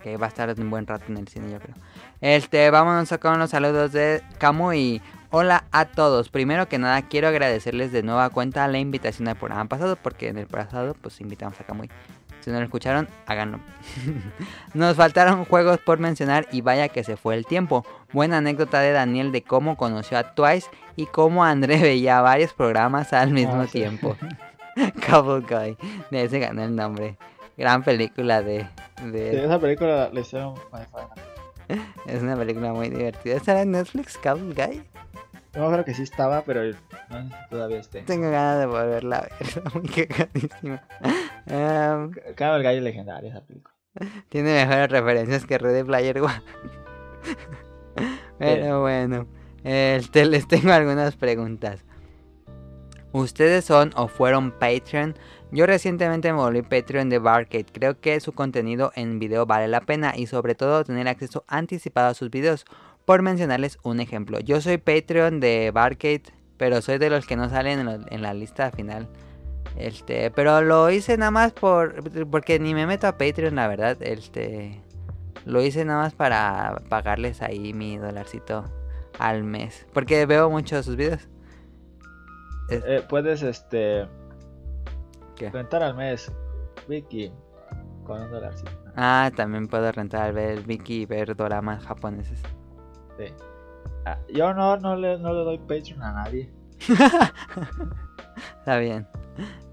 Que va a estar un buen rato en el cine, yo creo. Este, vámonos con los saludos de Camu y hola a todos. Primero que nada, quiero agradecerles de nueva cuenta la invitación al programa pasado, porque en el pasado, pues invitamos a Camuy. Si no lo escucharon, háganlo. Nos faltaron juegos por mencionar y vaya que se fue el tiempo. Buena anécdota de Daniel de cómo conoció a Twice y cómo André veía varios programas al mismo Ah, sí. tiempo. Cowboy Guy. De ese ganó el nombre. Gran película de... de- Sí, esa película la hicieron. Es una película muy divertida. ¿Estará en Netflix, Cowboy Guy? Me acuerdo que sí estaba, pero no todavía esté. Tengo ganas de volverla a ver. Está muy cagadísima. Cada el gallo legendaria esa película. tiene mejores referencias que Ready Player One. Pero bueno, este, les tengo algunas preguntas. ¿Ustedes son o fueron Patreon? Yo recientemente me volví Patreon de Barcade. Creo que su contenido en video vale la pena y sobre todo tener acceso anticipado a sus videos. Por mencionarles un ejemplo, yo soy Patreon de Barcade, pero soy de los que no salen en, la lista final. Este, pero lo hice nada más por porque ni me meto a Patreon, la verdad. Este, lo hice nada más para pagarles ahí mi dolarcito al mes, porque veo muchos sus videos. Eh, puedes este ¿Qué? rentar al mes Vicky con un dólar. Sí. Ah, también puedo rentar ver Viki y ver doramas japoneses. Sí. Ah, yo no, no, le, no le doy Patreon a nadie. Está bien.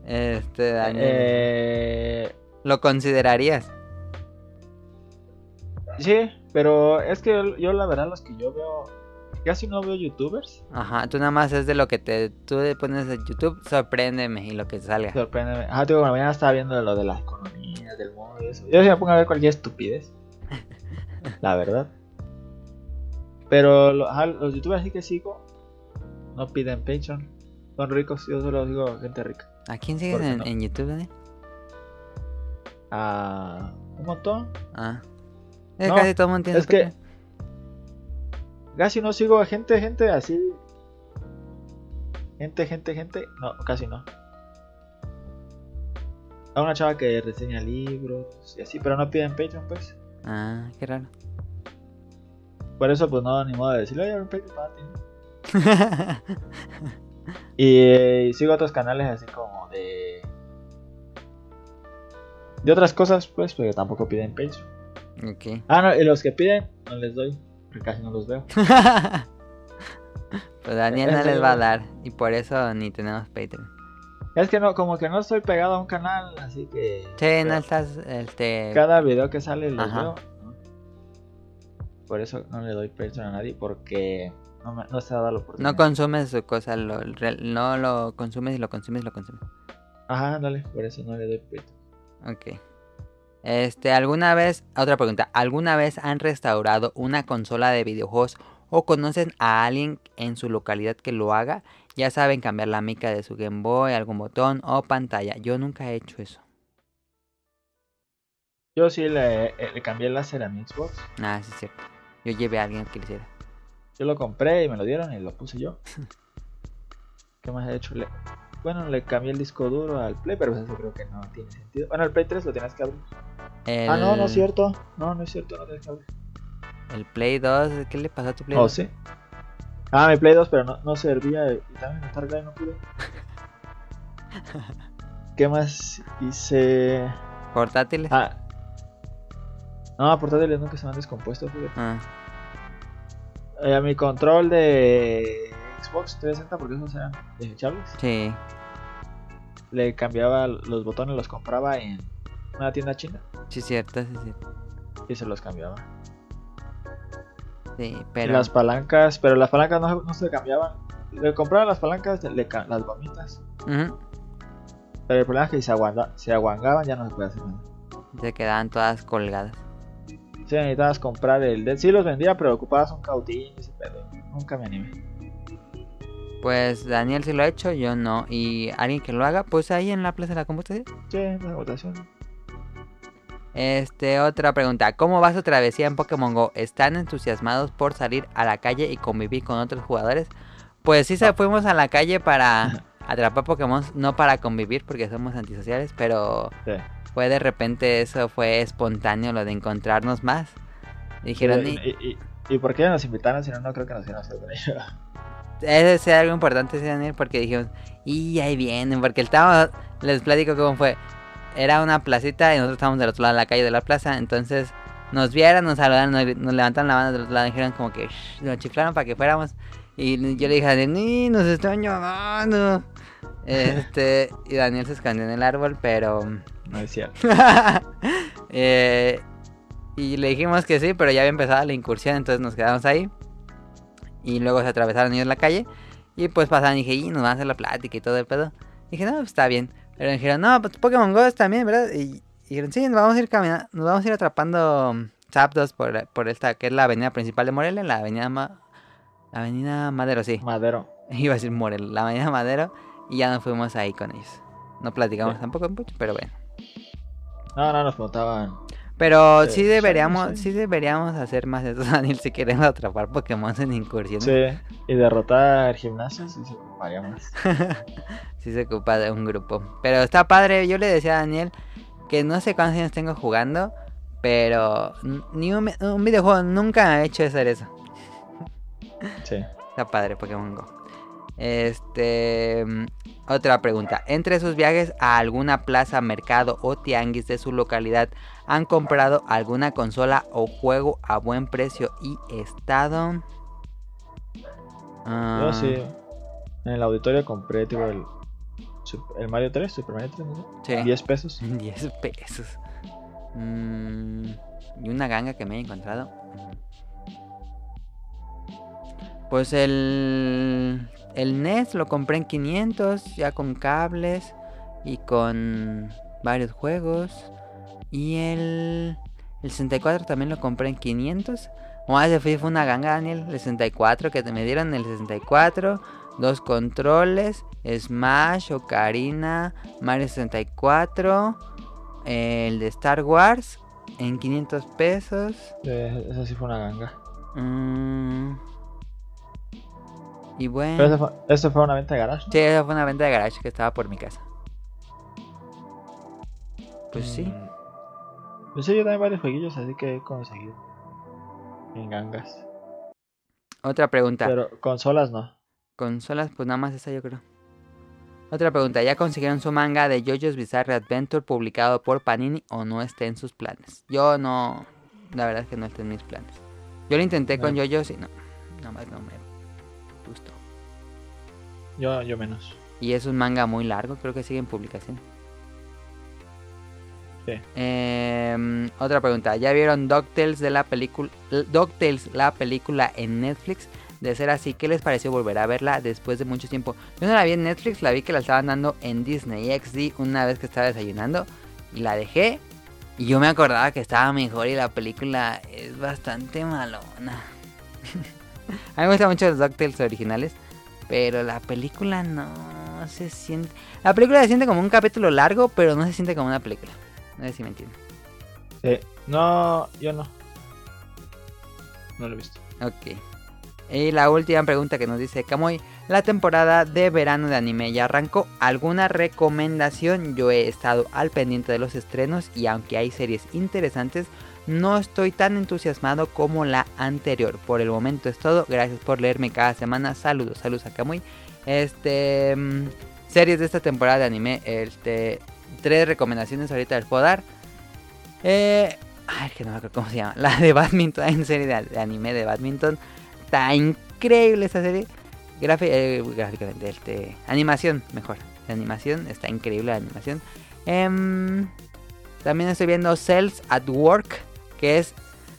Este, Daniel, Eh, ¿lo considerarías? sí, pero es que yo, yo la verdad los que yo veo casi no veo youtubers. Ajá, tú nada más es de lo que te tú le pones en YouTube, sorpréndeme y lo que salga. Sorpréndeme. Ah, digo, bueno, mañana estaba viendo lo de la economía, del mundo y eso. Yo sí me pongo a ver cualquier estupidez. la verdad. Pero lo- ajá, los youtubers así que sigo no piden Patreon. Son ricos, yo solo digo gente rica. ¿A quién sigues ¿Por qué en, no? en YouTube, Daniel? Ah, un montón. Ah. Es No, casi todo el mundo tiene es que-. Casi no sigo a gente, gente así. Gente, gente, gente. No, casi no. A una chava que reseña libros y así, pero no piden Patreon, pues. Ah, qué raro. Por eso, pues no, ni modo de decirle, oye, un Patreon para ti. Y, eh, sigo otros canales así como de. De otras cosas, pues, pero tampoco piden Patreon. ok. Ah, no, y los que piden, no les doy, porque casi no los veo. pues Daniel no les va a dar y por eso ni tenemos Patreon. Es que no, como que no estoy pegado a un canal, así que. Sí, no estás, este... Cada video que sale los Ajá. veo. ¿no? Por eso no le doy Patreon a nadie, porque no, me, no se ha dado la oportunidad. No consumes su cosa, lo, no lo consumes y lo consumes, lo consumes. Ajá, ándale, por eso no le doy Patreon. Ok. Este, ¿alguna vez, otra pregunta, ¿alguna vez han restaurado una consola de videojuegos o conocen a alguien en su localidad que lo haga? Ya saben, cambiar la mica de su Game Boy, algún botón o pantalla. Yo nunca he hecho eso. Yo sí le, eh, le cambié el láser a mi Xbox. Ah, sí es cierto. Yo llevé a alguien que lo hiciera. Yo lo compré y me lo dieron y lo puse yo. ¿Qué más he hecho? Le- bueno, le cambié el disco duro al Play, pero eso creo que no tiene sentido. Bueno, el Play 3 lo tienes que abrir. Ah, no, no es cierto. No, no es cierto, no tienes que abrir. El Play 2, ¿qué le pasó a tu Play Oh, 2? sí. Ah, mi Play 2, pero no, no servía. Y también Star Drive no pude. ¿Qué más hice? ¿Portátiles? Ah. No, portátiles nunca se me han descompuesto, fíjate. Ah, Eh, a mi control de Xbox 360, porque esos eran desechables, sí. le cambiaba los botones, los compraba en una tienda china Sí cierto, sí cierto. y se los cambiaba. Sí, pero... las palancas, pero las palancas no, no se cambiaban. Le compraba las palancas, le ca- las gomitas, pero el problema es que si se, aguanta, se aguangaban ya no se puede hacer nada. Se quedaban todas colgadas. Si necesitabas comprar el Dead, sí los vendía, pero ocupabas un cautín y ese pedo. Nunca me animé. Pues Daniel sí lo ha hecho, yo no. Y alguien que lo haga, pues ahí en la plaza de la computación. Sí, la votación. Este, otra pregunta. ¿Cómo va su travesía en Pokémon Go? ¿Están entusiasmados por salir a la calle y convivir con otros jugadores? Pues sí, se fuimos a la calle para atrapar Pokémon, no para convivir porque somos antisociales, pero Sí. fue de repente eso, fue espontáneo lo de encontrarnos más. Dijeron, y, "Y- y, y, y por qué nos invitaron si no, no creo que nos iban a hacer Ese es algo importante, sí, Daniel, porque dijimos, y ahí vienen, porque estábamos, les platico cómo fue. Era una placita y nosotros estábamos del otro lado de la calle de la plaza, entonces nos vieron, nos saludaron, nos, nos levantaron la mano del otro lado, dijeron como que "Shh", nos chiflaron para que fuéramos. Y yo le dije a Daniel, ni nos están llamando. Este, y Daniel se escondió en el árbol, pero... No es cierto. Eh, y le dijimos que sí, pero ya había empezado la incursión, entonces nos quedamos ahí. Y luego se atravesaron ellos la calle. Y pues pasaron y dije, y nos van a hacer la plática y todo el pedo. dije, no, pues está bien. Pero dijeron, no, pues Pokémon Go también, ¿verdad? Y, y dijeron, sí, nos vamos a ir caminando, nos vamos a ir atrapando mm, Zapdos por, por esta, que es la avenida principal de Morelia, la avenida Ma- la avenida Madero, sí. Madero. Iba a decir Morelia, la avenida Madero. Y ya nos fuimos ahí con ellos. No platicamos Sí. tampoco mucho, pero bueno. No, no, nos preguntaban. Pero Sí, sí sí, deberíamos, sí. sí deberíamos hacer más de eso, Daniel, si queremos atrapar Pokémon en incursiones. Sí, y derrotar gimnasios y se ocuparía más. Sí se ocupa de un grupo. Pero está padre, yo le decía a Daniel que no sé cuántos años tengo jugando, pero ni un, un videojuego nunca me ha hecho hacer eso. Sí. Está padre Pokémon Go. Este. mm, Otra pregunta. Entre sus viajes a alguna plaza, mercado o tianguis de su localidad, ¿han comprado alguna consola o juego a buen precio y estado? Ah, Yo sí. En el auditorio compré tipo el Mario 3, Super Mario 3, ¿no? Sí. 10 pesos. 10 pesos. Mm, y una ganga que me he encontrado. Pues el, el NES lo compré en 500, ya con cables y con varios juegos. Y el, el 64 también lo compré en 500. O ese fue, fue una ganga, Daniel. El 64 que te me dieron el 64. Dos controles. Smash, Ocarina, Mario 64. El de Star Wars en 500 pesos. Eh, esa sí fue una ganga. Mm. Y bueno. Pero esa fue, una venta de garage. ¿no? Sí, esa fue una venta de garage que estaba por mi casa. Pues sí. Mm. Pues sí, yo también varios jueguillos, así que he conseguido. En gangas. Otra pregunta. Pero consolas no. Consolas, pues nada más esa yo creo. Otra pregunta. ¿Ya consiguieron su manga de JoJo's Bizarre Adventure publicado por Panini o no está en sus planes? Yo no... La verdad es que no está en mis planes. Yo lo intenté con. JoJo's y no. Nada más no me. Yo, yo menos. Y es un manga muy largo, creo que sigue en publicación. Sí. Em, otra pregunta, ¿ya vieron DuckTales de la película DuckTales la película en Netflix? De ser así, ¿qué les pareció volver a verla después de mucho tiempo? Yo no la vi en Netflix, la vi que la estaban dando en Disney XD una vez que estaba desayunando y la dejé y yo me acordaba que estaba mejor y la película es bastante malona. a mí me gustan mucho los DuckTales originales, pero la película no se siente... La película se siente como un capítulo largo, pero no se siente como una película. No sé si me entienden. Sí. No, yo no. No lo he visto. Ok. Y la última pregunta que nos dice Kamui. La temporada de verano de anime ya arrancó. ¿Alguna recomendación? Yo he estado al pendiente de los estrenos y aunque hay series interesantes, no estoy tan entusiasmado como la anterior. Por el momento es todo. Gracias por leerme cada semana. Saludos, saludos a Kamui. Este... mm, series de esta temporada de anime. Este... Tres recomendaciones ahorita les puedo dar. Eh... Ay, que no me acuerdo cómo se llama. La de badminton. Una serie de, anime de badminton. Está increíble esa serie. Eh, gráficamente, este, animación, mejor. La animación, está increíble la animación. Em, también estoy viendo Cells at Work, que es...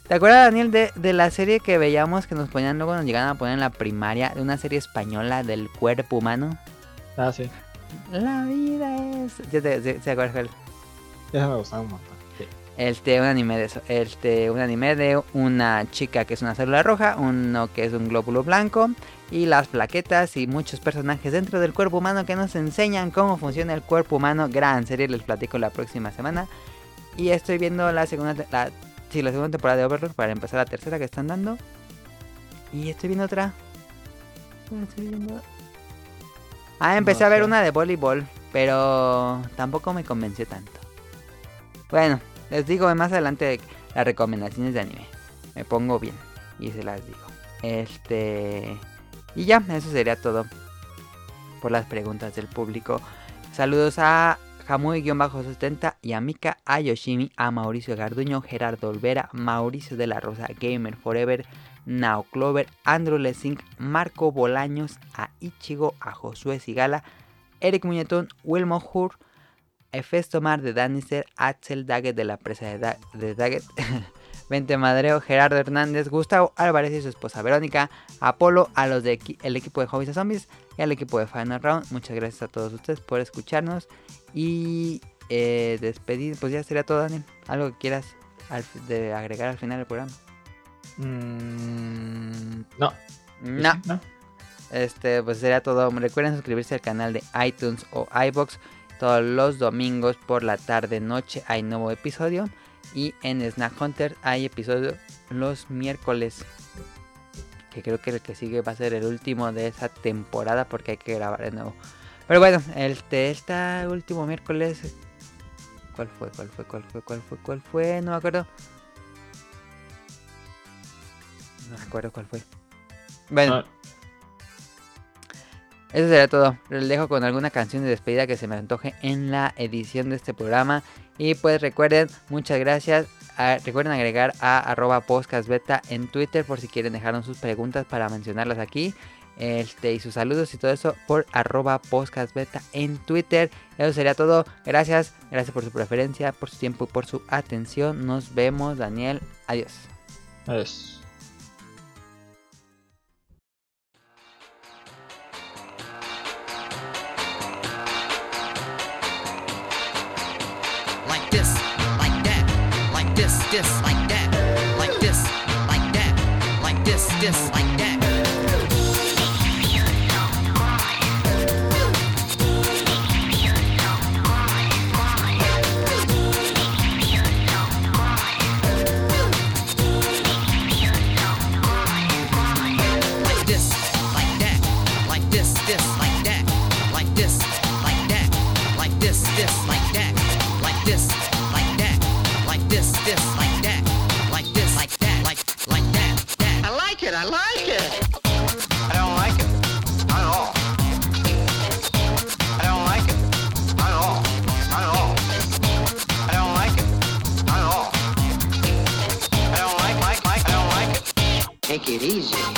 ¿Te acuerdas, Daniel, de, de la serie que veíamos que nos ponían luego, nos llegaban a poner en la primaria, de una serie española del cuerpo humano? Ah, sí. La vida es... ¿Ya te, se- se acuerdas cuál? Esa me gustaba un montón. Este, un anime de eso. Este, un anime de una chica que es una célula roja, uno que es un glóbulo blanco, y las plaquetas y muchos personajes dentro del cuerpo humano que nos enseñan cómo funciona el cuerpo humano. Gran serie, les platico la próxima semana. Y estoy viendo la segunda, te- la, sí, la segunda temporada de Overlord para empezar la tercera que están dando. Y estoy viendo otra. ¿Cuál estoy viendo? Ah, empecé No a ver una de voleibol, pero tampoco me convenció tanto. Bueno, les digo más adelante las recomendaciones de anime. Me pongo bien y se las digo. Este. Y ya, eso sería todo por las preguntas del público. Saludos a Jamui-70 y a Mika, a Mauricio Garduño, Gerardo Olvera, Mauricio de la Rosa, Gamer Forever, Nao Clover, Andrew Lessing, Marco Bolaños, a Ichigo, a Josué Sigala, Eric Muñetón, Wilmo Hur, Efesto Mar de Danister, Axel Daggett de la presa de, de Daggett, Vente Madreo, Gerardo Hernández, Gustavo Álvarez y su esposa Verónica, Apolo, a los del equipo de Hobbies a Zombies y al equipo de Final Round. Muchas gracias a todos ustedes por escucharnos y eh, despedir. Pues ya sería todo, Daniel. ¿Algo que quieras de agregar al final del programa? Mm, no. No. no. Este, pues sería todo. Recuerden suscribirse al canal de iTunes o iBox. Todos los domingos por la tarde noche hay nuevo episodio. Y en Snack Hunter hay episodio los miércoles. Que creo que el que sigue va a ser el último de esa temporada porque hay que grabar de nuevo. Pero bueno, el este último miércoles. ¿Cuál fue? ¿Cuál fue? ¿Cuál fue? ¿Cuál fue? ¿Cuál fue? No me acuerdo. No me acuerdo cuál fue. Bueno. Ah. Eso sería todo. Les dejo con alguna canción de despedida que se me antoje en la edición de este programa. Y pues recuerden, muchas gracias. Ah, recuerden agregar a arroba podcastbeta en Twitter por si quieren dejarnos sus preguntas para mencionarlas aquí. Este, y sus saludos y todo eso por arroba podcastbeta en Twitter. Eso sería todo. Gracias, gracias por su preferencia, por su tiempo y por su atención. Nos vemos, Daniel. Adiós. Adiós. Yes. dirige.